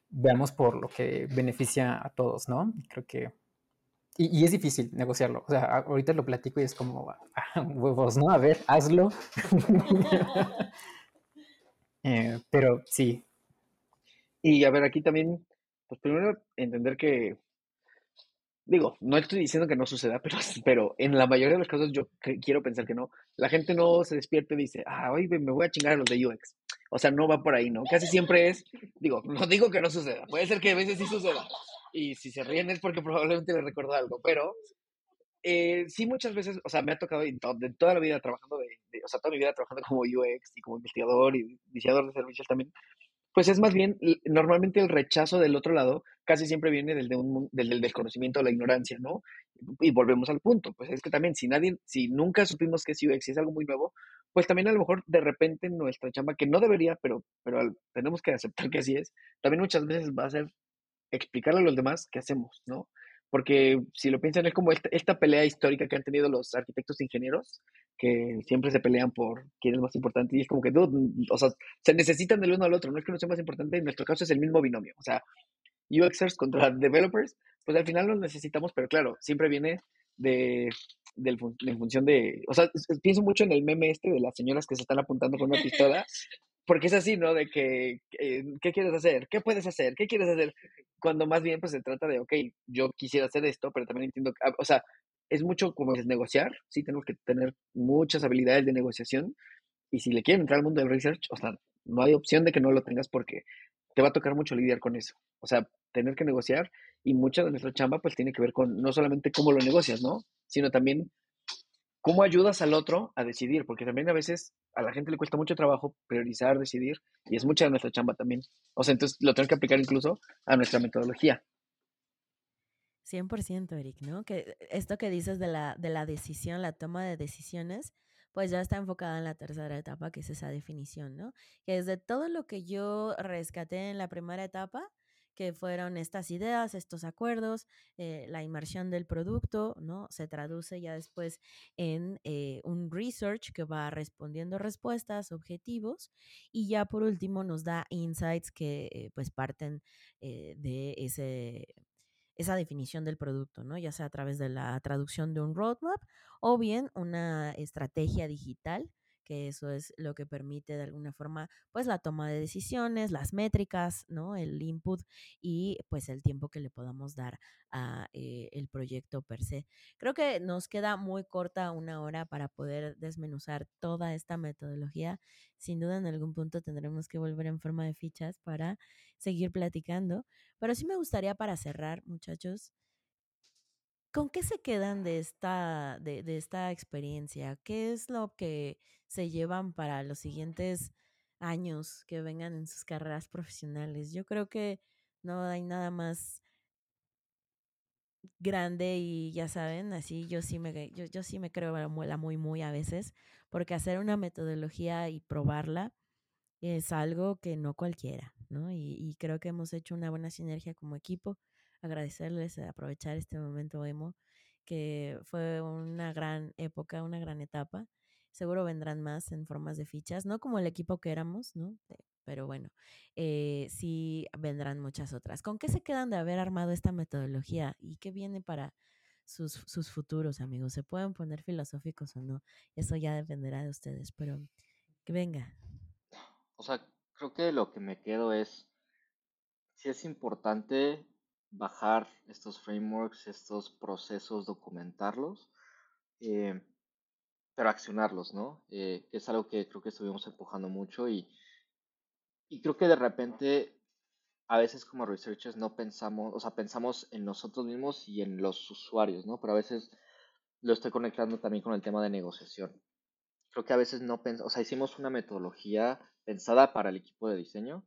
veamos por lo que beneficia a todos, ¿no? Creo que... Y, es difícil negociarlo. O sea, ahorita lo platico y es como, huevos, ¿no? A ver, hazlo. eh, pero sí. Y a ver, aquí también, pues primero entender que digo, no estoy diciendo que no suceda, pero, pero en la mayoría de los casos yo quiero pensar que no. La gente no se despierta y dice, ah, hoy me voy a chingar a los de UX. O sea, no va por ahí, ¿no? Casi siempre es, digo, no digo que no suceda, puede ser que a veces sí suceda. Y si se ríen es porque probablemente les recordó algo, pero eh, sí muchas veces, o sea, me ha tocado de toda la vida trabajando, de, o sea, toda mi vida trabajando como UX y como investigador y diseñador de servicios también, pues es más bien, normalmente el rechazo del otro lado casi siempre viene del, de un, del, desconocimiento o la ignorancia, ¿no? Y volvemos al punto, pues es que también si nadie, si nunca supimos que es UX y es algo muy nuevo, pues también a lo mejor de repente nuestra chamba, que no debería, pero, pero tenemos que aceptar que así es, también muchas veces va a ser explicarle a los demás qué hacemos, ¿no? Porque si lo piensan, es como esta, pelea histórica que han tenido los arquitectos e ingenieros, que siempre se pelean por quién es más importante. Y es como que, o sea, se necesitan del uno al otro. No es que uno sea más importante, en nuestro caso es el mismo binomio. O sea, UXers contra developers, pues al final los necesitamos, pero claro, siempre viene de, en función de. O sea, pienso mucho en el meme este de las señoras que se están apuntando con una pistola porque es así, ¿no? De que, eh, ¿qué quieres hacer? ¿Qué puedes hacer? ¿Qué quieres hacer? Cuando más bien, pues se trata de, ok, yo quisiera hacer esto, pero también entiendo, ah, o sea, es mucho como es negociar, sí, tenemos que tener muchas habilidades de negociación, y si le quieren entrar al mundo del research, o sea, no hay opción de que no lo tengas porque te va a tocar mucho lidiar con eso. O sea, tener que negociar, y mucha de nuestra chamba, pues tiene que ver con no solamente cómo lo negocias, ¿no? Sino también ¿Cómo ayudas al otro a decidir? Porque también a veces a la gente le cuesta mucho trabajo priorizar, decidir, y es mucha de nuestra chamba también. O sea, entonces lo tengo que aplicar incluso a nuestra metodología. 100%, Eric, ¿no? Que esto que dices de la, de la decisión, la toma de decisiones, pues ya está enfocada en la tercera etapa, que es esa definición, ¿no? Que desde todo lo que yo rescaté en la primera etapa, que fueron estas ideas, estos acuerdos, eh, la inmersión del producto, ¿no? Se traduce ya después en eh, un research que va respondiendo respuestas, objetivos, y ya por último nos da insights que eh, pues parten de ese esa definición del producto, ¿no? Ya sea a través de la traducción de un roadmap o bien una estrategia digital que eso es lo que permite de alguna forma pues la toma de decisiones, las métricas, ¿no? El input y pues el tiempo que le podamos dar a eh, el proyecto per se. Creo que nos queda muy corta una hora para poder desmenuzar toda esta metodología. Sin duda en algún punto tendremos que volver en forma de fichas para seguir platicando, pero sí me gustaría para cerrar, muchachos, ¿Con qué se quedan de esta, de, de, esta experiencia? ¿Qué es lo que se llevan para los siguientes años que vengan en sus carreras profesionales? Yo creo que no hay nada más grande y ya saben, así yo sí me, yo, yo sí me creo muy, muy a veces, porque hacer una metodología y probarla es algo que no cualquiera, ¿no? Y, y creo que hemos hecho una buena sinergia como equipo agradecerles, eh, aprovechar este momento emo, que fue una gran época, una gran etapa. Seguro vendrán más en formas de fichas, no como el equipo que éramos, ¿no? Pero bueno, eh, sí vendrán muchas otras. ¿Con qué se quedan de haber armado esta metodología y qué viene para sus, sus futuros, amigos? ¿Se pueden poner filosóficos o no? Eso ya dependerá de ustedes, pero que venga. O sea, creo que lo que me quedo es, si es importante bajar estos frameworks, estos procesos, documentarlos, eh, pero accionarlos, ¿no? Eh, es algo que creo que estuvimos empujando mucho y, y creo que de repente a veces como researchers no pensamos, o sea, pensamos en nosotros mismos y en los usuarios, ¿no? Pero a veces lo estoy conectando también con el tema de negociación. Creo que a veces no pensamos, o sea, hicimos una metodología pensada para el equipo de diseño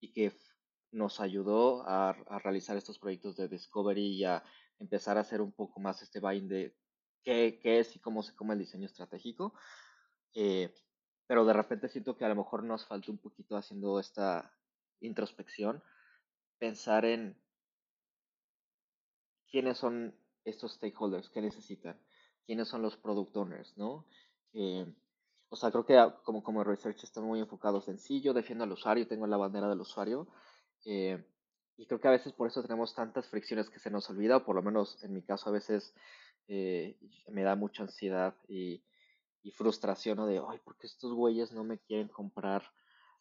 y que nos ayudó a, realizar estos proyectos de discovery y a empezar a hacer un poco más este buy de qué, es y cómo se come el diseño estratégico. Eh, pero de repente siento que a lo mejor nos falta un poquito haciendo esta introspección, pensar en quiénes son estos stakeholders, qué necesitan, quiénes son los product owners, ¿no? Eh, o sea, creo que como, como research estamos muy enfocados sencillo, defiendo al usuario, tengo la bandera del usuario, eh, y creo que a veces por eso tenemos tantas fricciones que se nos olvida, o por lo menos en mi caso a veces eh, me da mucha ansiedad y, frustración ¿no? de, ay, ¿por qué estos güeyes no me quieren comprar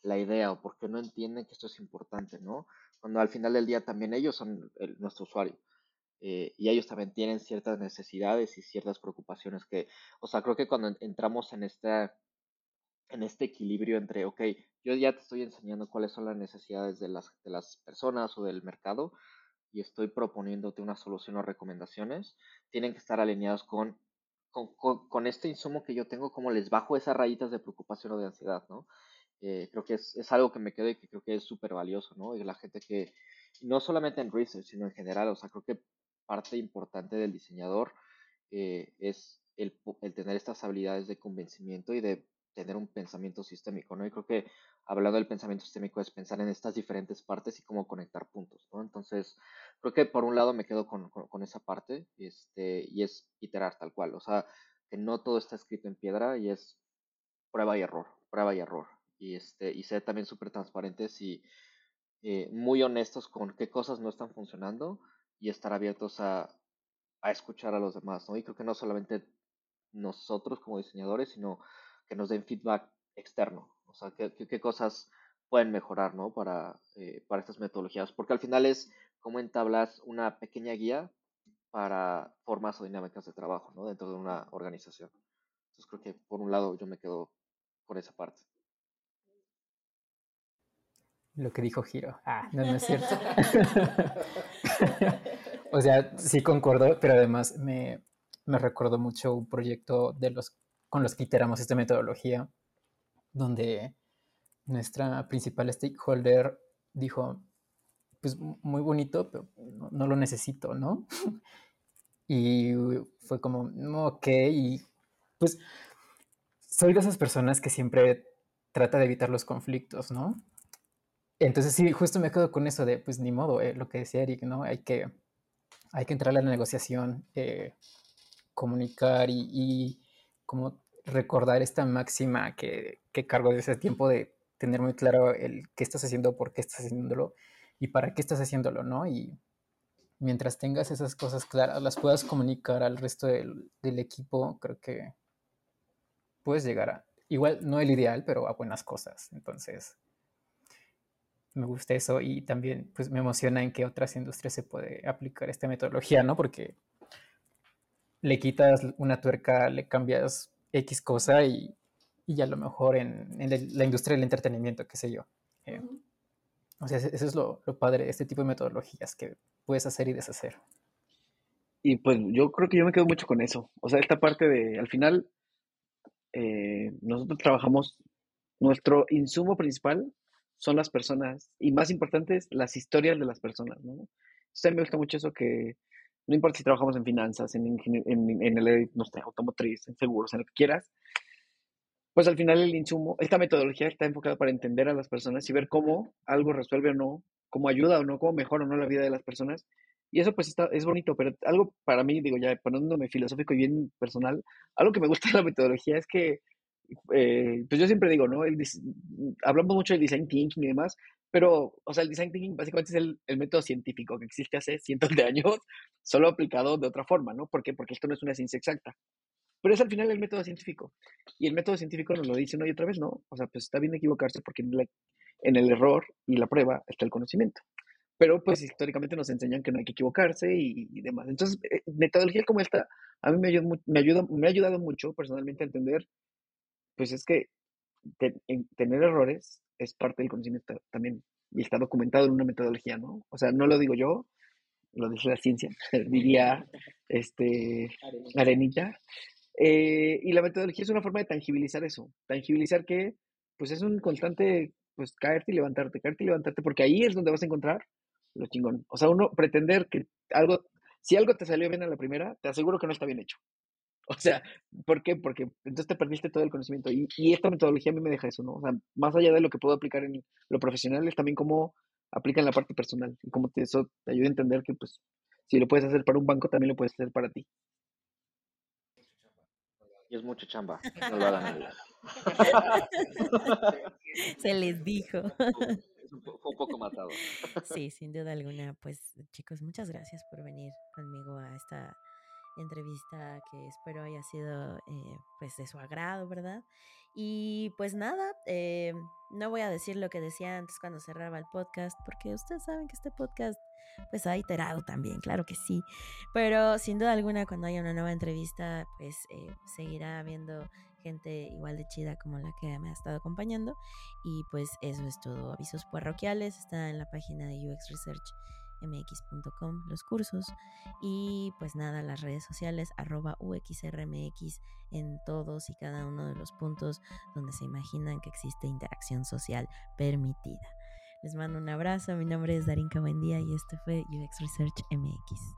la idea? ¿O por qué no entienden que esto es importante? ¿no? Cuando al final del día también ellos son nuestro usuario. Eh, y ellos también tienen ciertas necesidades y ciertas preocupaciones que, o sea, creo que cuando entramos en esta este equilibrio entre, ok, yo ya te estoy enseñando cuáles son las necesidades de las, de las personas o del mercado, y estoy proponiéndote una solución o recomendaciones, tienen que estar alineados con, con, este insumo que yo tengo, como les bajo esas rayitas de preocupación o de ansiedad, ¿no? Eh, creo que es, es, algo que me queda y que creo que es súper valioso, ¿no? Y la gente que, no solamente en research, sino en general, o sea, creo que parte importante del diseñador eh, es el, el, tener estas habilidades de convencimiento y de tener un pensamiento sistémico, ¿no? Y creo que hablando del pensamiento sistémico es pensar en estas diferentes partes y cómo conectar puntos, ¿no? Entonces, creo que por un lado me quedo con, con, esa parte, este, y es iterar tal cual, o sea, que no todo está escrito en piedra y es prueba y error, prueba y error, y este, y ser también súper transparentes y eh, muy honestos con qué cosas no están funcionando y estar abiertos a, a escuchar a los demás, ¿no? Y creo que no solamente nosotros como diseñadores, sino que nos den feedback externo, o sea, qué, qué, cosas pueden mejorar, ¿no? Para, eh, para estas metodologías, porque al final es como entablas una pequeña guía para formas o dinámicas de trabajo, ¿no? Dentro de una organización. Entonces creo que por un lado yo me quedo con esa parte. Lo que dijo Giro. Ah, no, no es cierto. o sea, sí concuerdo, pero además me, me recordó mucho un proyecto de los con los que iteramos esta metodología, donde nuestra principal stakeholder dijo, pues muy bonito, pero no, lo necesito, ¿no? y fue como, ok, y pues soy de esas personas que siempre trata de evitar los conflictos, ¿no? Entonces sí, justo me quedo con eso de, pues ni modo, eh, lo que decía Eric, ¿no? Hay que, hay que entrar a la negociación, eh, comunicar y, y, como recordar esta máxima que, que cargo desde ese tiempo de tener muy claro el qué estás haciendo, por qué estás haciéndolo y para qué estás haciéndolo, ¿no? Y mientras tengas esas cosas claras, las puedas comunicar al resto del, del equipo, creo que puedes llegar a, igual no el ideal, pero a buenas cosas. Entonces, me gusta eso y también pues me emociona en que otras industrias se puede aplicar esta metodología, ¿no? Porque le quitas una tuerca, le cambias X cosa y, y a lo mejor en, en, la industria del entretenimiento, qué sé yo. Eh, o sea, eso es lo, lo, padre de este tipo de metodologías que puedes hacer y deshacer. Y pues yo creo que yo me quedo mucho con eso. O sea, esta parte de, al final, eh, nosotros trabajamos, nuestro insumo principal son las personas y más importantes, las historias de las personas, ¿no? Entonces a mí me gusta mucho eso que no importa si trabajamos en finanzas, en, en, en el, no sé, automotriz, en seguros, en lo que quieras, pues al final el insumo, esta metodología está enfocada para entender a las personas y ver cómo algo resuelve o no, cómo ayuda o no, cómo mejora o no la vida de las personas. Y eso pues está, es bonito, pero algo para mí, digo ya poniéndome filosófico y bien personal, algo que me gusta de la metodología es que, eh, pues yo siempre digo, ¿no? hablamos mucho del design thinking y demás, pero, o sea, el design thinking básicamente es el, el, método científico que existe hace cientos de años, solo aplicado de otra forma, ¿no? ¿Por qué? Porque esto no es una ciencia exacta. Pero es al final el método científico. Y el método científico nos lo dice una y otra vez, ¿no? O sea, pues está bien equivocarse porque en, en el error y la prueba está el conocimiento. Pero pues históricamente nos enseñan que no hay que equivocarse y, y demás. Entonces, eh, metodología como esta, a mí me, ayuda, me, ayuda, me ha ayudado mucho personalmente a entender, pues es que tener errores es parte del conocimiento también y está documentado en una metodología, ¿no? O sea, no lo digo yo, lo dice la ciencia, diría este, Arenita. Eh, y la metodología es una forma de tangibilizar eso, tangibilizar que pues es un constante, pues caerte y levantarte, caerte y levantarte, porque ahí es donde vas a encontrar lo chingón. O sea, uno pretender que algo, si algo te salió bien a la primera, te aseguro que no está bien hecho. O sea, ¿por qué? Porque entonces te perdiste todo el conocimiento. Y, y, esta metodología a mí me deja eso, ¿no? O sea, más allá de lo que puedo aplicar en lo profesional, es también cómo aplica en la parte personal. Y cómo te, eso te ayuda a entender que, pues, si lo puedes hacer para un banco, también lo puedes hacer para ti. Y es mucha chamba, no lo hagan Se les dijo. Fue un poco matado. Sí, sin duda alguna. Pues, chicos, muchas gracias por venir conmigo a esta entrevista que espero haya sido eh, pues de su agrado, ¿verdad? Y pues nada, eh, no voy a decir lo que decía antes cuando cerraba el podcast, porque ustedes saben que este podcast pues ha iterado también, claro que sí, pero sin duda alguna cuando haya una nueva entrevista pues eh, seguirá habiendo gente igual de chida como la que me ha estado acompañando. Y pues eso es todo, avisos parroquiales, está en la página de UX Research uxrmx.com los cursos y pues nada, las redes sociales arroba uxrmx en todos y cada uno de los puntos donde se imaginan que existe interacción social permitida. Les mando un abrazo, mi nombre es Darinka Buendía y este fue UX Research MX.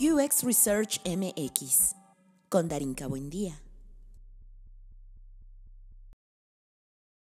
UX Research MX con Darinka Buendía.